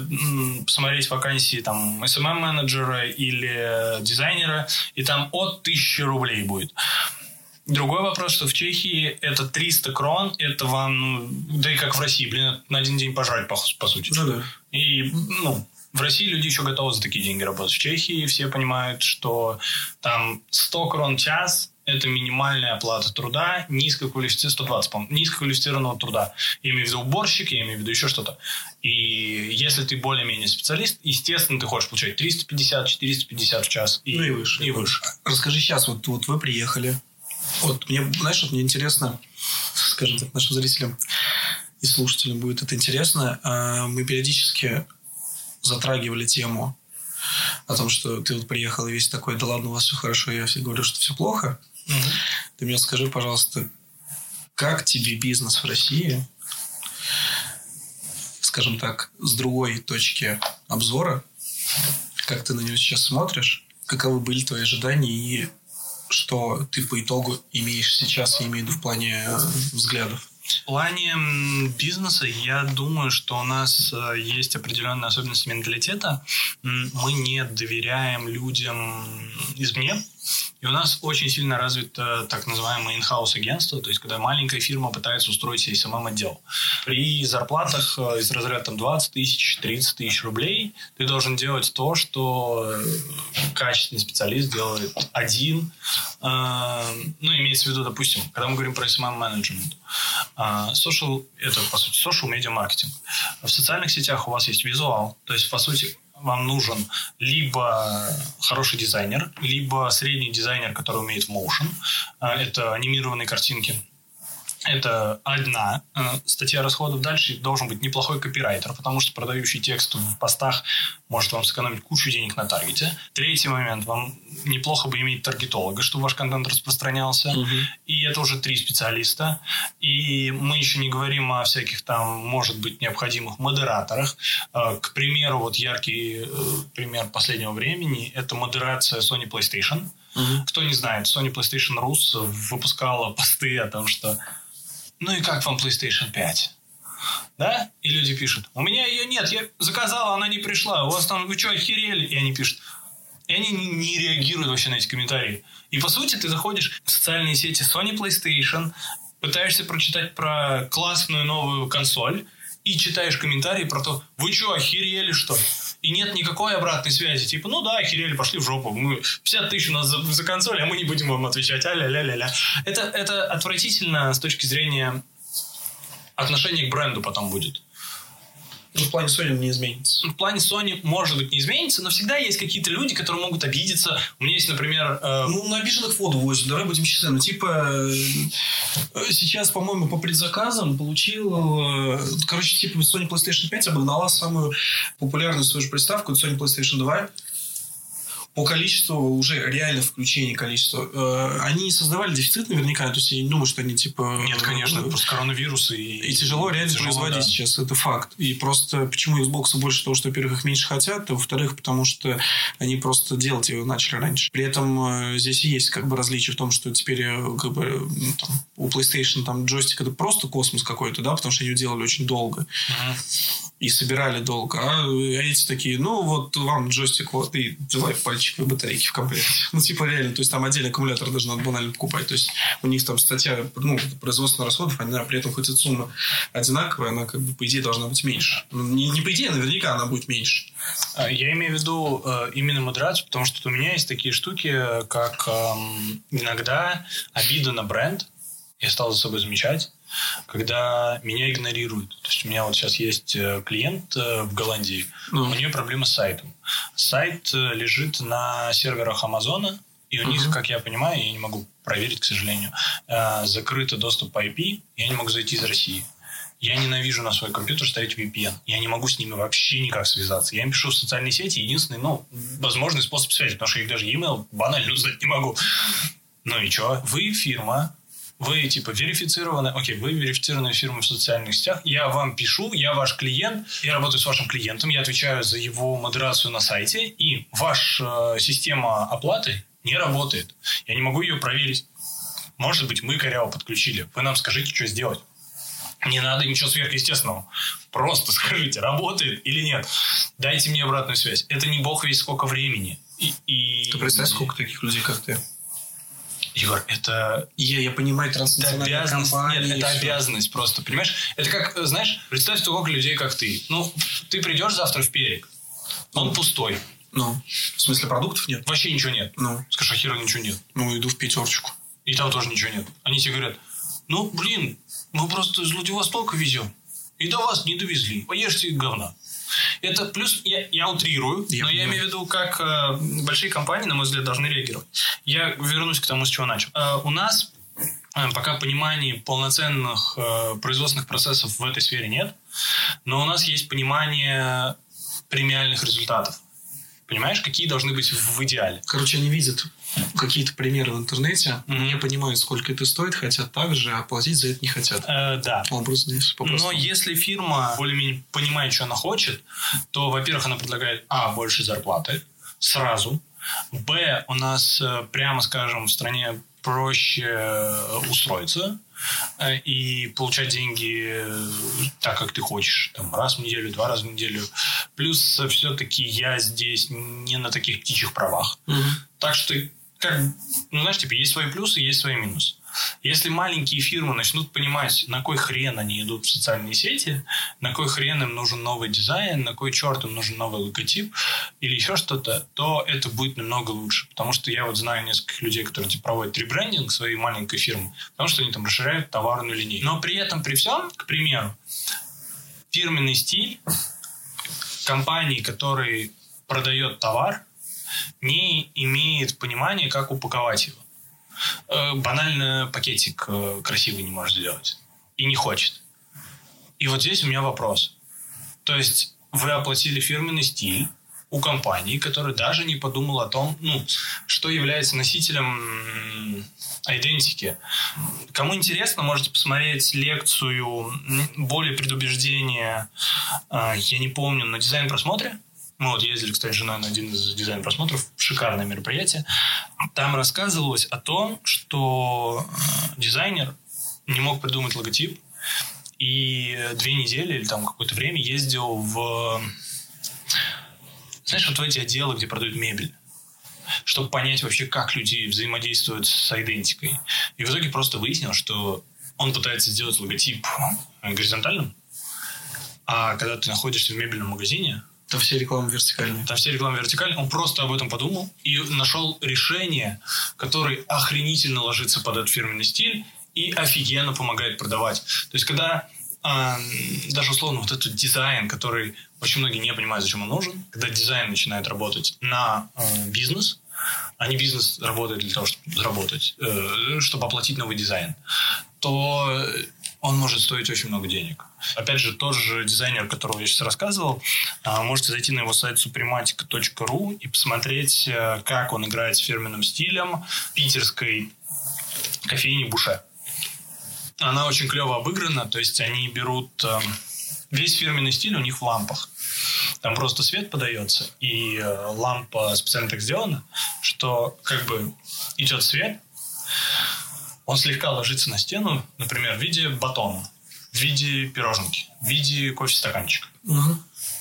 посмотреть вакансии там SMM-менеджера или дизайнера, дизайнера, и там от 1000 рублей будет. Другой вопрос, что в Чехии это 300 крон, это вам, ну, да и как в России, блин, на один день пожрать, по, по сути. Ну да. И, ну, в России люди еще готовы за такие деньги работать. В Чехии все понимают, что там 100 крон час это минимальная оплата труда, низкоквалифицированного, 120, по низкоквалифицированного труда. Я имею в виду уборщик, я имею в виду еще что-то. И если ты более-менее специалист, естественно, ты хочешь получать 350-450 в час. И, ну и выше. И выше. Расскажи сейчас, вот, вот вы приехали. Вот мне, знаешь, вот мне интересно, скажем так, нашим зрителям и слушателям будет это интересно. А, мы периодически затрагивали тему о том, что ты вот приехал и весь такой, да ладно, у вас все хорошо, я все говорю, что все плохо. Угу. Ты мне скажи, пожалуйста, как тебе бизнес в России? скажем так, с другой точки обзора, как ты на нее сейчас смотришь, каковы были твои ожидания и что ты по итогу имеешь сейчас, я имею в виду в плане э, взглядов? В плане бизнеса я думаю, что у нас э, есть определенные особенности менталитета. Мы не доверяем людям извне. И у нас очень сильно развито так называемое in-house агентство, то есть когда маленькая фирма пытается устроить себе самым отдел. При зарплатах э, из разряда там, 20 тысяч, 30 тысяч рублей ты должен делать то, что э, качественный специалист делает один. Э, ну, имеется в виду, допустим, когда мы говорим про SMM менеджмент, social – это, по сути, social media маркетинг. В социальных сетях у вас есть визуал, то есть, по сути, вам нужен либо хороший дизайнер, либо средний дизайнер, который умеет motion. А, это анимированные картинки это одна э, статья расходов. Дальше должен быть неплохой копирайтер, потому что продающий текст в постах может вам сэкономить кучу денег на таргете. Третий момент. Вам неплохо бы иметь таргетолога, чтобы ваш контент распространялся. Угу. И это уже три специалиста. И мы еще не говорим о всяких там, может быть, необходимых модераторах. Э, к примеру, вот яркий э, пример последнего времени – это модерация Sony PlayStation. Угу. Кто не знает, Sony PlayStation Rus выпускала посты о том, что ну и как вам PlayStation 5? Да? И люди пишут, у меня ее нет, я заказала, она не пришла, у вас там, вы что, охерели? И они пишут, и они не реагируют вообще на эти комментарии. И по сути ты заходишь в социальные сети Sony PlayStation, пытаешься прочитать про классную новую консоль и читаешь комментарии про то, вы что, охерели что ли? И нет никакой обратной связи. Типа, ну да, охерели, пошли в жопу. Мы, 50 тысяч у нас за, за консоль, а мы не будем вам отвечать. А-ля-ля-ля-ля. Это, это отвратительно с точки зрения отношения к бренду потом будет. Ну, в плане Sony не изменится. В плане Sony, может быть, не изменится, но всегда есть какие-то люди, которые могут обидеться. У меня есть, например... Э... Ну, на обиженных воду возят, давай будем честны. Ну, типа, э, сейчас, по-моему, по предзаказам получил... Э, короче, типа, Sony PlayStation 5 обогнала самую популярную свою же приставку, Sony PlayStation 2 по количеству уже реально включений количества, э, они создавали дефицит наверняка, то есть я не думаю, что они типа... Нет, конечно, это просто коронавирус и... И тяжело реально тяжело, производить да. сейчас, это факт. И просто почему Xbox больше того, что, во-первых, их меньше хотят, а во-вторых, потому что они просто делать его начали раньше. При этом э, здесь есть как бы различие в том, что теперь э, как бы ну, там, у PlayStation там джойстик это просто космос какой-то, да, потому что его делали очень долго. Uh-huh и собирали долго. А эти такие, ну, вот вам джойстик, вот, и давай пальчиковые батарейки в комплекте. Ну, типа, реально, то есть там отдельный аккумулятор даже надо банально покупать. То есть у них там статья, ну, производственных расходов, она при этом хоть и сумма одинаковая, она, как бы, по идее, должна быть меньше. Ну, не, не по идее, наверняка она будет меньше. А, я имею в виду э, именно модерацию, потому что у меня есть такие штуки, как э, иногда обида на бренд, я стал за собой замечать, когда меня игнорируют. То есть у меня вот сейчас есть э, клиент э, в Голландии, ну. у нее проблема с сайтом. Сайт э, лежит на серверах Амазона, и у них, uh-huh. как я понимаю, я не могу проверить, к сожалению, закрытый доступ по IP, я не могу зайти из России. Я ненавижу на свой компьютер ставить VPN. Я не могу с ними вообще никак связаться. Я им пишу в социальные сети. Единственный, ну, возможный способ связи, потому что их даже e-mail банально узнать не могу. Ну и что? Вы фирма, вы типа верифицированы, окей, вы верифицированная фирма в социальных сетях, я вам пишу, я ваш клиент, я работаю с вашим клиентом, я отвечаю за его модерацию на сайте, и ваша э, система оплаты не работает. Я не могу ее проверить. Может быть, мы коряво подключили. Вы нам скажите, что сделать. Не надо ничего сверхъестественного. Просто скажите, работает или нет. Дайте мне обратную связь. Это не бог весь сколько времени. И, и... Ты представь, сколько таких людей, как ты. Егор, это... Я, я понимаю, транснациональная обязанность, компания. Нет, это обязанность просто, понимаешь? Это как, знаешь, представь столько людей, как ты. Ну, ты придешь завтра в Перек, он ну. пустой. Ну, в смысле продуктов нет? Вообще ничего нет. Ну. Скажи, а хера ничего нет. Ну, иду в пятерочку. И там тоже ничего нет. Они тебе говорят, ну, блин, мы просто из Владивостока везем. И до вас не довезли. Поешьте говна. Это плюс, я, я утрирую, я но понимаю. я имею в виду, как э, большие компании, на мой взгляд, должны реагировать. Я вернусь к тому, с чего начал. Э, у нас э, пока понимания полноценных э, производственных процессов в этой сфере нет, но у нас есть понимание премиальных результатов. Понимаешь, какие должны быть в идеале? Короче, они видят какие-то примеры в интернете, mm-hmm. не понимают, сколько это стоит, хотят так же, а платить за это не хотят. Э, да. Образно, если Но если фирма более-менее понимает, что она хочет, то, во-первых, она предлагает, а, больше зарплаты сразу, б, у нас, э, прямо скажем, в стране проще э, устроиться, и получать деньги э, так, как ты хочешь, там, раз в неделю, два раза в неделю. Плюс все-таки я здесь не на таких птичьих правах. Угу. Так что, как, ну, знаешь, типа, есть свои плюсы, есть свои минусы. Если маленькие фирмы начнут понимать, на кой хрен они идут в социальные сети, на кой хрен им нужен новый дизайн, на кой черт им нужен новый логотип или еще что-то, то это будет намного лучше. Потому что я вот знаю нескольких людей, которые типа, проводят ребрендинг своей маленькой фирмы, потому что они там расширяют товарную линейку. Но при этом, при всем, к примеру, фирменный стиль компании, который продает товар, не имеет понимания, как упаковать его. Э, банально пакетик э, красивый не может сделать. И не хочет. И вот здесь у меня вопрос. То есть вы оплатили фирменный стиль у компании, которая даже не подумала о том, ну, что является носителем идентики. Кому интересно, можете посмотреть лекцию «Более предубеждения», э, я не помню, на дизайн-просмотре. Мы вот ездили, кстати, с женой на один из дизайн-просмотров. Шикарное мероприятие. Там рассказывалось о том, что э, дизайнер не мог придумать логотип. И две недели или там какое-то время ездил в... Знаешь, вот в эти отделы, где продают мебель чтобы понять вообще, как люди взаимодействуют с идентикой. И в итоге просто выяснил, что он пытается сделать логотип горизонтальным, а когда ты находишься в мебельном магазине, там все рекламы вертикальные. Там все рекламы вертикальные. Он просто об этом подумал и нашел решение, которое охренительно ложится под этот фирменный стиль и офигенно помогает продавать. То есть, когда э, даже условно вот этот дизайн, который очень многие не понимают, зачем он нужен, когда дизайн начинает работать на э, бизнес, а не бизнес работает для того, чтобы заработать, э, чтобы оплатить новый дизайн, то он может стоить очень много денег. Опять же, тот же дизайнер, которого я сейчас рассказывал, а, можете зайти на его сайт suprematic.ru и посмотреть, э, как он играет с фирменным стилем питерской кофейни Буше. Она очень клево обыграна, то есть они берут э, весь фирменный стиль у них в лампах. Там просто свет подается, и э, лампа специально так сделана, что как бы идет свет, он слегка ложится на стену, например, в виде батона, в виде пироженки, в виде кофе-стаканчика. Угу.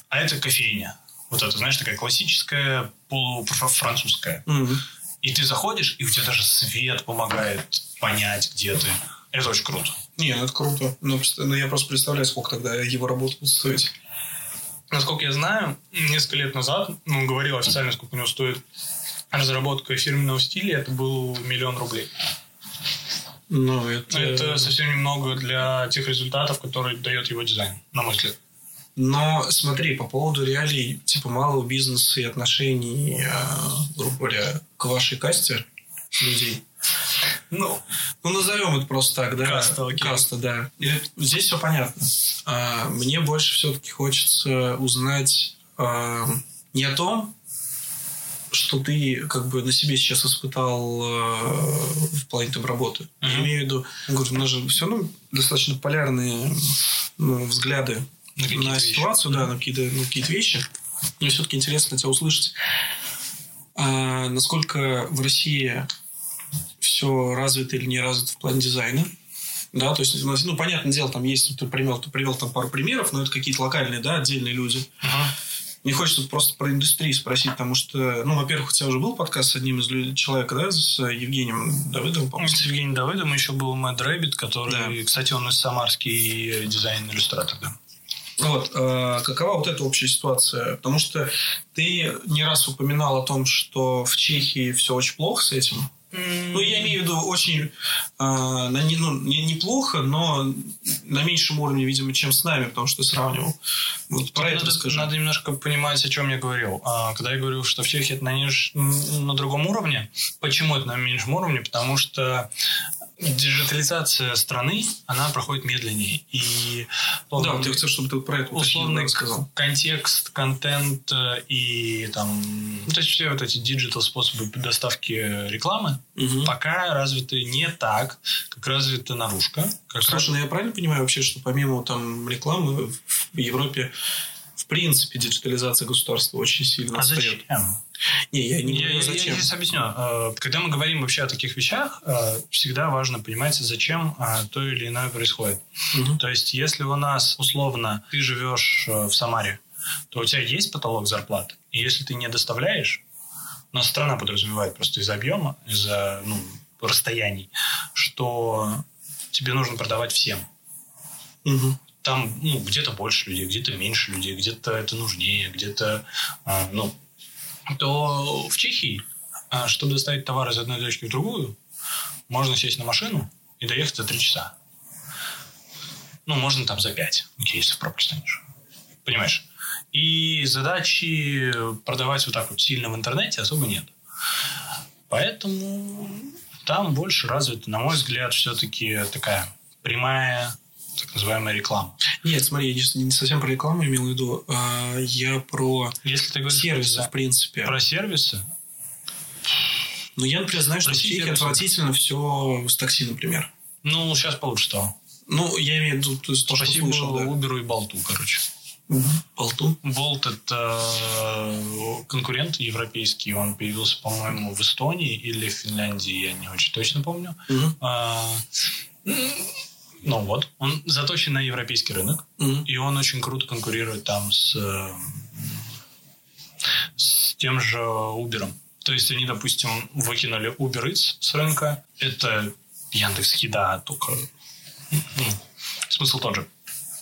А это кофейня. Вот это, знаешь, такая классическая, полуфранцузская. Угу. И ты заходишь, и у тебя даже свет помогает понять, где ты. Это очень круто. Не, ну это круто. Но, но ну, я просто представляю, сколько тогда его работа будет стоить. Насколько я знаю, несколько лет назад, ну, он говорил официально, сколько у него стоит разработка фирменного стиля, это был миллион рублей. Ну, это... это совсем немного для тех результатов, которые дает его дизайн, на мой взгляд. Но смотри, по поводу реалий типа малого бизнеса и отношений, э, грубо говоря, к вашей касте людей. Ну, ну назовем это просто так, да? Каста, окей. Каста, да. И здесь все понятно. А, мне больше все-таки хочется узнать а, не о том, что ты как бы на себе сейчас испытал э, в плане там работы. Uh-huh. Я имею в виду, говорю, у нас же все равно достаточно полярные ну, взгляды на, на ситуацию, вещи. да, на какие-то, на какие-то вещи. Мне все-таки интересно тебя услышать, а, насколько в России все развито или не развито в плане дизайна. Да, то есть, ну, понятное дело, там есть, ты привел, ты привел там пару примеров, но это какие-то локальные, да, отдельные люди. Uh-huh. Мне хочется просто про индустрию спросить, потому что, ну, во-первых, у тебя уже был подкаст с одним из людей, человека, да, с Евгением Давыдовым, по-моему. С Евгением Давыдовым еще был Мэтт Рэббит, который, да. кстати, он из самарский дизайн-иллюстратор, да. Вот, э, какова вот эта общая ситуация? Потому что ты не раз упоминал о том, что в Чехии все очень плохо с этим. Ну, я имею в виду очень э, не, ну, не, неплохо, но на меньшем уровне, видимо, чем с нами, потому что сравнивал. Вот про надо, это скажи. Надо немножко понимать, о чем я говорил. А, когда я говорил, что в Чехии это на, ниж... на другом уровне, почему это на меньшем уровне? Потому что диджитализация страны, она проходит медленнее. И условно, да, вот я хотел, чтобы ты про это условный сказал. контекст, контент э, и там, ну, то есть все вот эти digital способы доставки рекламы угу. пока развиты не так, как развита наружка. Как Слушай, раз... ну я правильно понимаю вообще, что помимо там рекламы в Европе в принципе диджитализация государства очень сильно а отстает. Зачем? Не, я не я, зачем. Я, я сейчас объясню. Э, когда мы говорим вообще о таких вещах, э, всегда важно понимать, зачем э, то или иное происходит. Угу. То есть, если у нас, условно, ты живешь в Самаре, то у тебя есть потолок зарплаты. И если ты не доставляешь, у нас страна подразумевает просто из-за объема, из-за ну, расстояний, что тебе нужно продавать всем. Угу. Там ну, где-то больше людей, где-то меньше людей, где-то это нужнее, где-то ну, то в Чехии, а, чтобы доставить товар из одной точки в другую, можно сесть на машину и доехать за три часа. Ну, можно там за пять, если в пробке станешь. Понимаешь? И задачи продавать вот так вот сильно в интернете особо нет. Поэтому там больше развита, на мой взгляд, все-таки такая прямая так называемая реклама. Нет, смотри, я не, не совсем про рекламу имел в виду. А я про Если ты говоришь сервисы, про, в принципе. Про сервисы? Ну, я, например, знаю, что в Чехии отвратительно все с такси, например. Ну, сейчас получше стало. Ну, я имею в виду то, что Спасибо слышал, да. Uber и Болту, короче. Болту? Болт – это э, конкурент европейский. Он появился, по-моему, в Эстонии или в Финляндии, я не очень точно помню. Угу. А, ну вот, он заточен на европейский рынок, mm-hmm. и он очень круто конкурирует там с, с тем же Uber. То есть они, допустим, выкинули Uber Eats с рынка. Это Яндекс Еда, только ну, смысл тот же.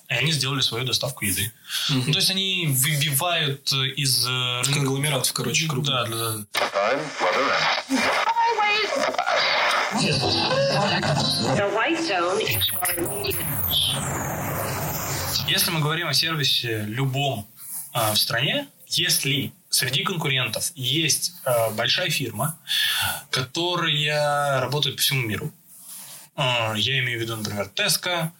И они сделали свою доставку еды. Mm-hmm. Ну, то есть они выбивают из рынка... Конгломератов, короче, круто. Да, да, да. Если мы говорим о сервисе любом э, в стране, если среди конкурентов есть э, большая фирма, которая работает по всему миру, э, я имею в виду, например, Tesco,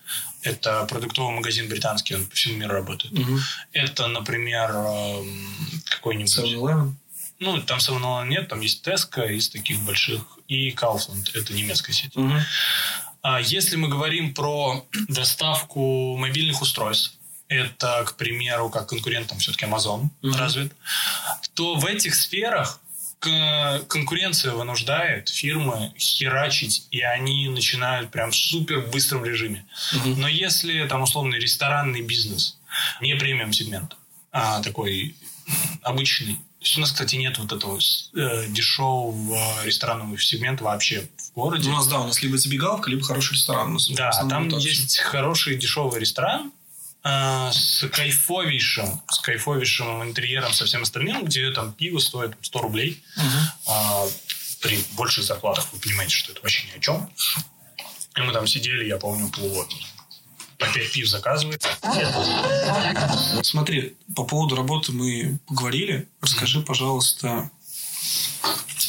это продуктовый магазин британский, он по всему миру работает. Угу. Это, например, э, какой-нибудь... 7-Eleven? Ну, там 7 нет, там есть Tesco из таких больших, и Kaufland, это немецкая сеть. Угу. А если мы говорим про доставку мобильных устройств, это, к примеру, как конкурентам все-таки Amazon угу. развит, то в этих сферах конкуренция вынуждает фирмы херачить, и они начинают прям в супер быстром режиме. Угу. Но если там условный ресторанный бизнес, не премиум сегмент, а такой обычный, то есть у нас, кстати, нет вот этого э, дешевого ресторанного сегмента вообще в городе. У нас, да, у нас либо забегаловка, либо хороший ресторан. Да, там есть хороший дешевый ресторан э, с кайфовейшим, с кайфовейшим интерьером, со всем остальным, где там пиво стоит 100 рублей. Угу. Э, при больших зарплатах вы понимаете, что это вообще ни о чем. И мы там сидели, я помню, по опять пив заказывает. Смотри, по поводу работы мы поговорили. Расскажи, пожалуйста,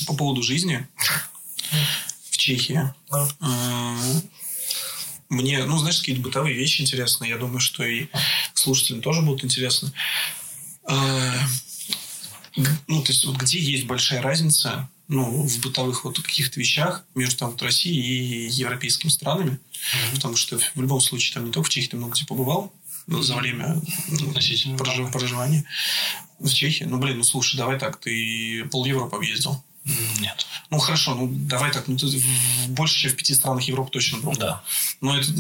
по поводу жизни в Чехии. А, мне, ну, знаешь, какие-то бытовые вещи интересны. Я думаю, что и слушателям тоже будут интересны. А, ну, то есть, вот где есть большая разница ну, в бытовых вот каких-то вещах между там, вот, Россией и европейскими странами. Mm-hmm. Потому что в любом случае там не только в Чехии ты много где побывал ну, за время ну, прожив- проживания в Чехии. Ну, блин, ну слушай, давай так, ты пол Европы объездил. Нет. Ну хорошо, ну давай так, ну ты больше, чем в пяти странах Европы точно был. Да. Но это.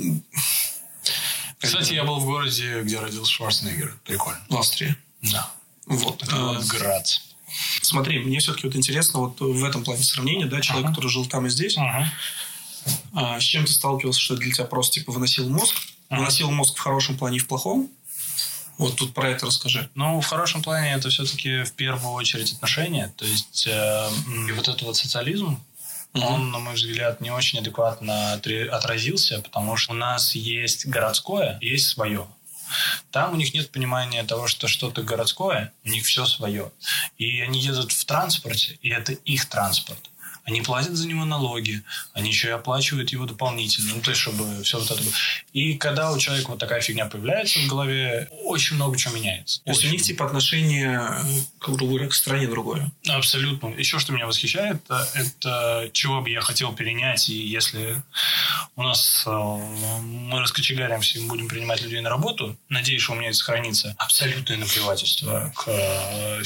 Кстати, я был в городе, где родился Шварценеггер. Прикольно. В Австрии. Да. Вот. Это а, Грац. Смотри, мне все-таки вот интересно вот в этом плане сравнения, да, человек, ага. который жил там и здесь, ага. А, с чем ты сталкивался, что для тебя просто типа выносил мозг, выносил мозг в хорошем плане и в плохом? Вот тут про это расскажи. Ну, в хорошем плане это все-таки в первую очередь отношения. То есть э, вот этот вот социализм, угу. он, на мой взгляд, не очень адекватно отразился, потому что у нас есть городское, есть свое. Там у них нет понимания того, что что-то городское, у них все свое. И они едут в транспорте, и это их транспорт. Они платят за него налоги, они еще и оплачивают его дополнительно, ну, то есть, чтобы все вот это было. И когда у человека вот такая фигня появляется в голове, очень много чего меняется. То есть, у них, типа, отношение к, к стране другое. Абсолютно. Еще что меня восхищает, это чего бы я хотел перенять, и если у нас э, мы раскочегаримся и будем принимать людей на работу, надеюсь, что у меня это сохранится, абсолютное наплевательство к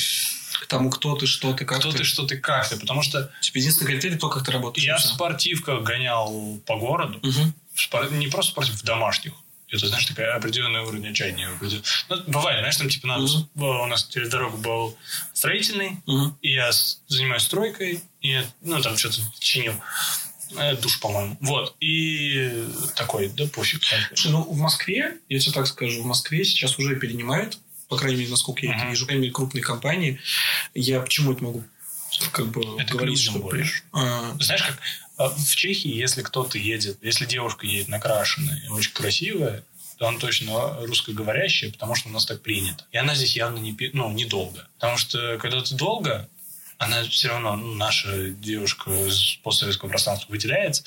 к тому, кто ты, что ты, как кто ты. ты, что ты, как ты. Потому что... Типа единственный критерий то, как ты работаешь. Я в спортивках гонял по городу. Угу. Спор... Не просто спортив, в домашних. Это, знаешь, такая определенный уровень отчаяния. Ну, бывает, знаешь, там, типа, надо, uh у нас через дорогу был строительный, uh и я занимаюсь стройкой, и, ну, там что-то чинил. Э, душ, по-моему. Вот. И такой, да пофиг. Слушай, ну, в Москве, я тебе так скажу, в Москве сейчас уже перенимают по крайней мере, насколько я uh-huh. это вижу, по крайней мере, крупные компании. Я почему это могу как бы это говорить, что... Будешь. А... Знаешь, как а, в Чехии, если кто-то едет, если девушка едет накрашенная, очень красивая, то она точно русскоговорящая, потому что у нас так принято. И она здесь явно не, ну, недолго. Потому что когда ты долго, она все равно, ну, наша девушка с постсоветского пространства выделяется,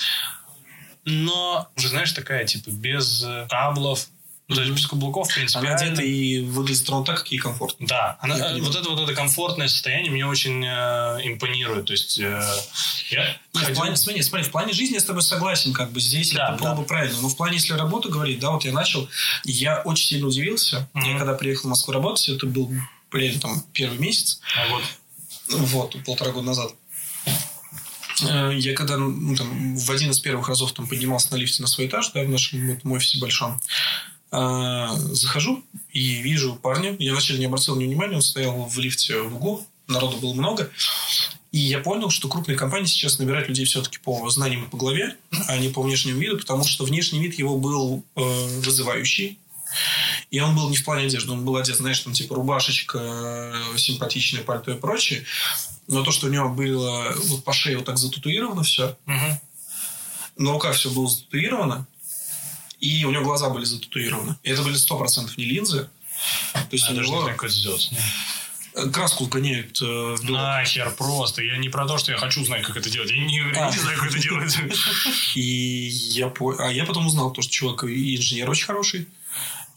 но уже, знаешь, такая, типа, без каблов, ну, то есть без каблуков, в принципе. Она одета и выглядит ровно так, как ей комфортно. Да. Она, вот это вот это комфортное состояние мне очень э, импонирует. То есть э, я ходил... в плане, смотри, смотри, в плане жизни я с тобой согласен, как бы здесь да, это было да. бы правильно. Но в плане, если работу говорить, да, вот я начал, я очень сильно удивился. Mm-hmm. Я когда приехал в Москву работать, это был, блин, там, первый месяц. А вот. Вот, полтора года назад. Э, я когда ну, там, в один из первых разов там, поднимался на лифте на свой этаж, да, в нашем этом офисе большом, а, захожу и вижу парня. Я вначале не обратил на него внимания, он стоял в лифте в углу, народу было много. И я понял, что крупные компании сейчас набирают людей все-таки по знаниям и по голове, а не по внешнему виду, потому что внешний вид его был э, вызывающий. И он был не в плане одежды, он был одет, знаешь, там типа рубашечка, симпатичное пальто и прочее. Но то, что у него было вот по шее вот так зататуировано все, угу. на руках все было зататуировано, и у него глаза были зататуированы. И это были сто процентов не линзы. То есть а у него... сделать. Краску гоняют э, в Нахер просто. Я не про то, что я хочу знать, как это делать. Я не, а. не знаю, как это делать. И я, а я потом узнал, то, что чувак инженер очень хороший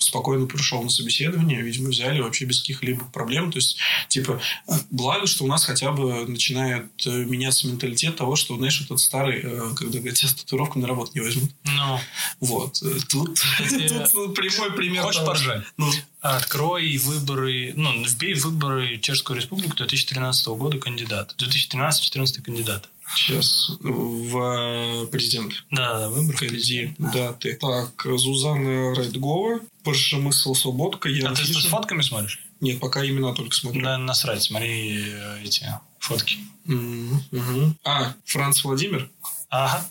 спокойно пришел на собеседование, видимо, взяли вообще без каких-либо проблем. То есть, типа, благо, что у нас хотя бы начинает э, меняться менталитет того, что, знаешь, этот старый, э, когда говорят, тебя татуировку на работу не возьмут. Ну. Вот. Э, тут, тут прямой пример. Хочешь поржать? Ну. Открой выборы, ну, вбей выборы Чешскую Республику 2013 года кандидат. 2013-2014 кандидат. Сейчас в президент. Да, да, выбор. Впереди даты. Так, Зузана Райдгова, Прошемысл Свободка. Я а ты с фотками смотришь? Нет, пока имена только смотрю. Да, насрать, смотри э, эти фотки. Mm-hmm. А, Франц Владимир? Ага.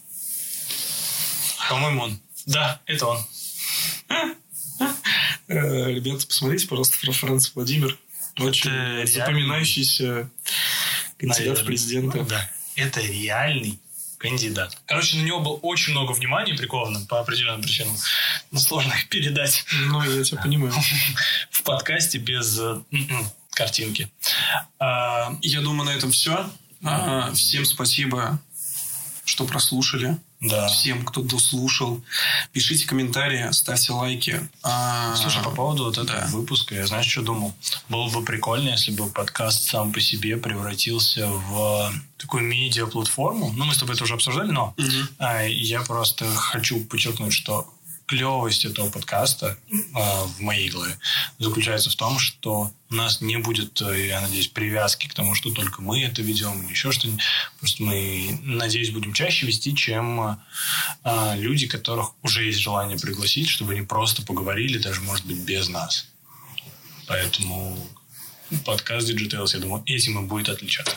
По-моему, он. Да, это он. Э, ребята, посмотрите, пожалуйста, про Франц Владимир. Очень запоминающийся кандидат в президенты. Да это реальный кандидат. Короче, на него было очень много внимания приковано по определенным причинам. Но сложно их передать. Ну, я тебя понимаю. В подкасте без э, картинки. А, я думаю, на этом все. А, всем спасибо, что прослушали. Да. Всем, кто дослушал. Пишите комментарии, ставьте лайки. А... Слушай, по поводу вот этого да. выпуска, я знаешь, что думал? Было бы прикольно, если бы подкаст сам по себе превратился в такую медиа-платформу. Ну, мы с тобой это уже обсуждали, но угу. я просто хочу подчеркнуть, что клевость этого подкаста э, в моей голове заключается в том, что у нас не будет, э, я надеюсь, привязки к тому, что только мы это ведем или еще что-нибудь. Просто мы, надеюсь, будем чаще вести, чем э, люди, которых уже есть желание пригласить, чтобы они просто поговорили, даже, может быть, без нас. Поэтому подкаст Digitales, я думаю, этим и будет отличаться.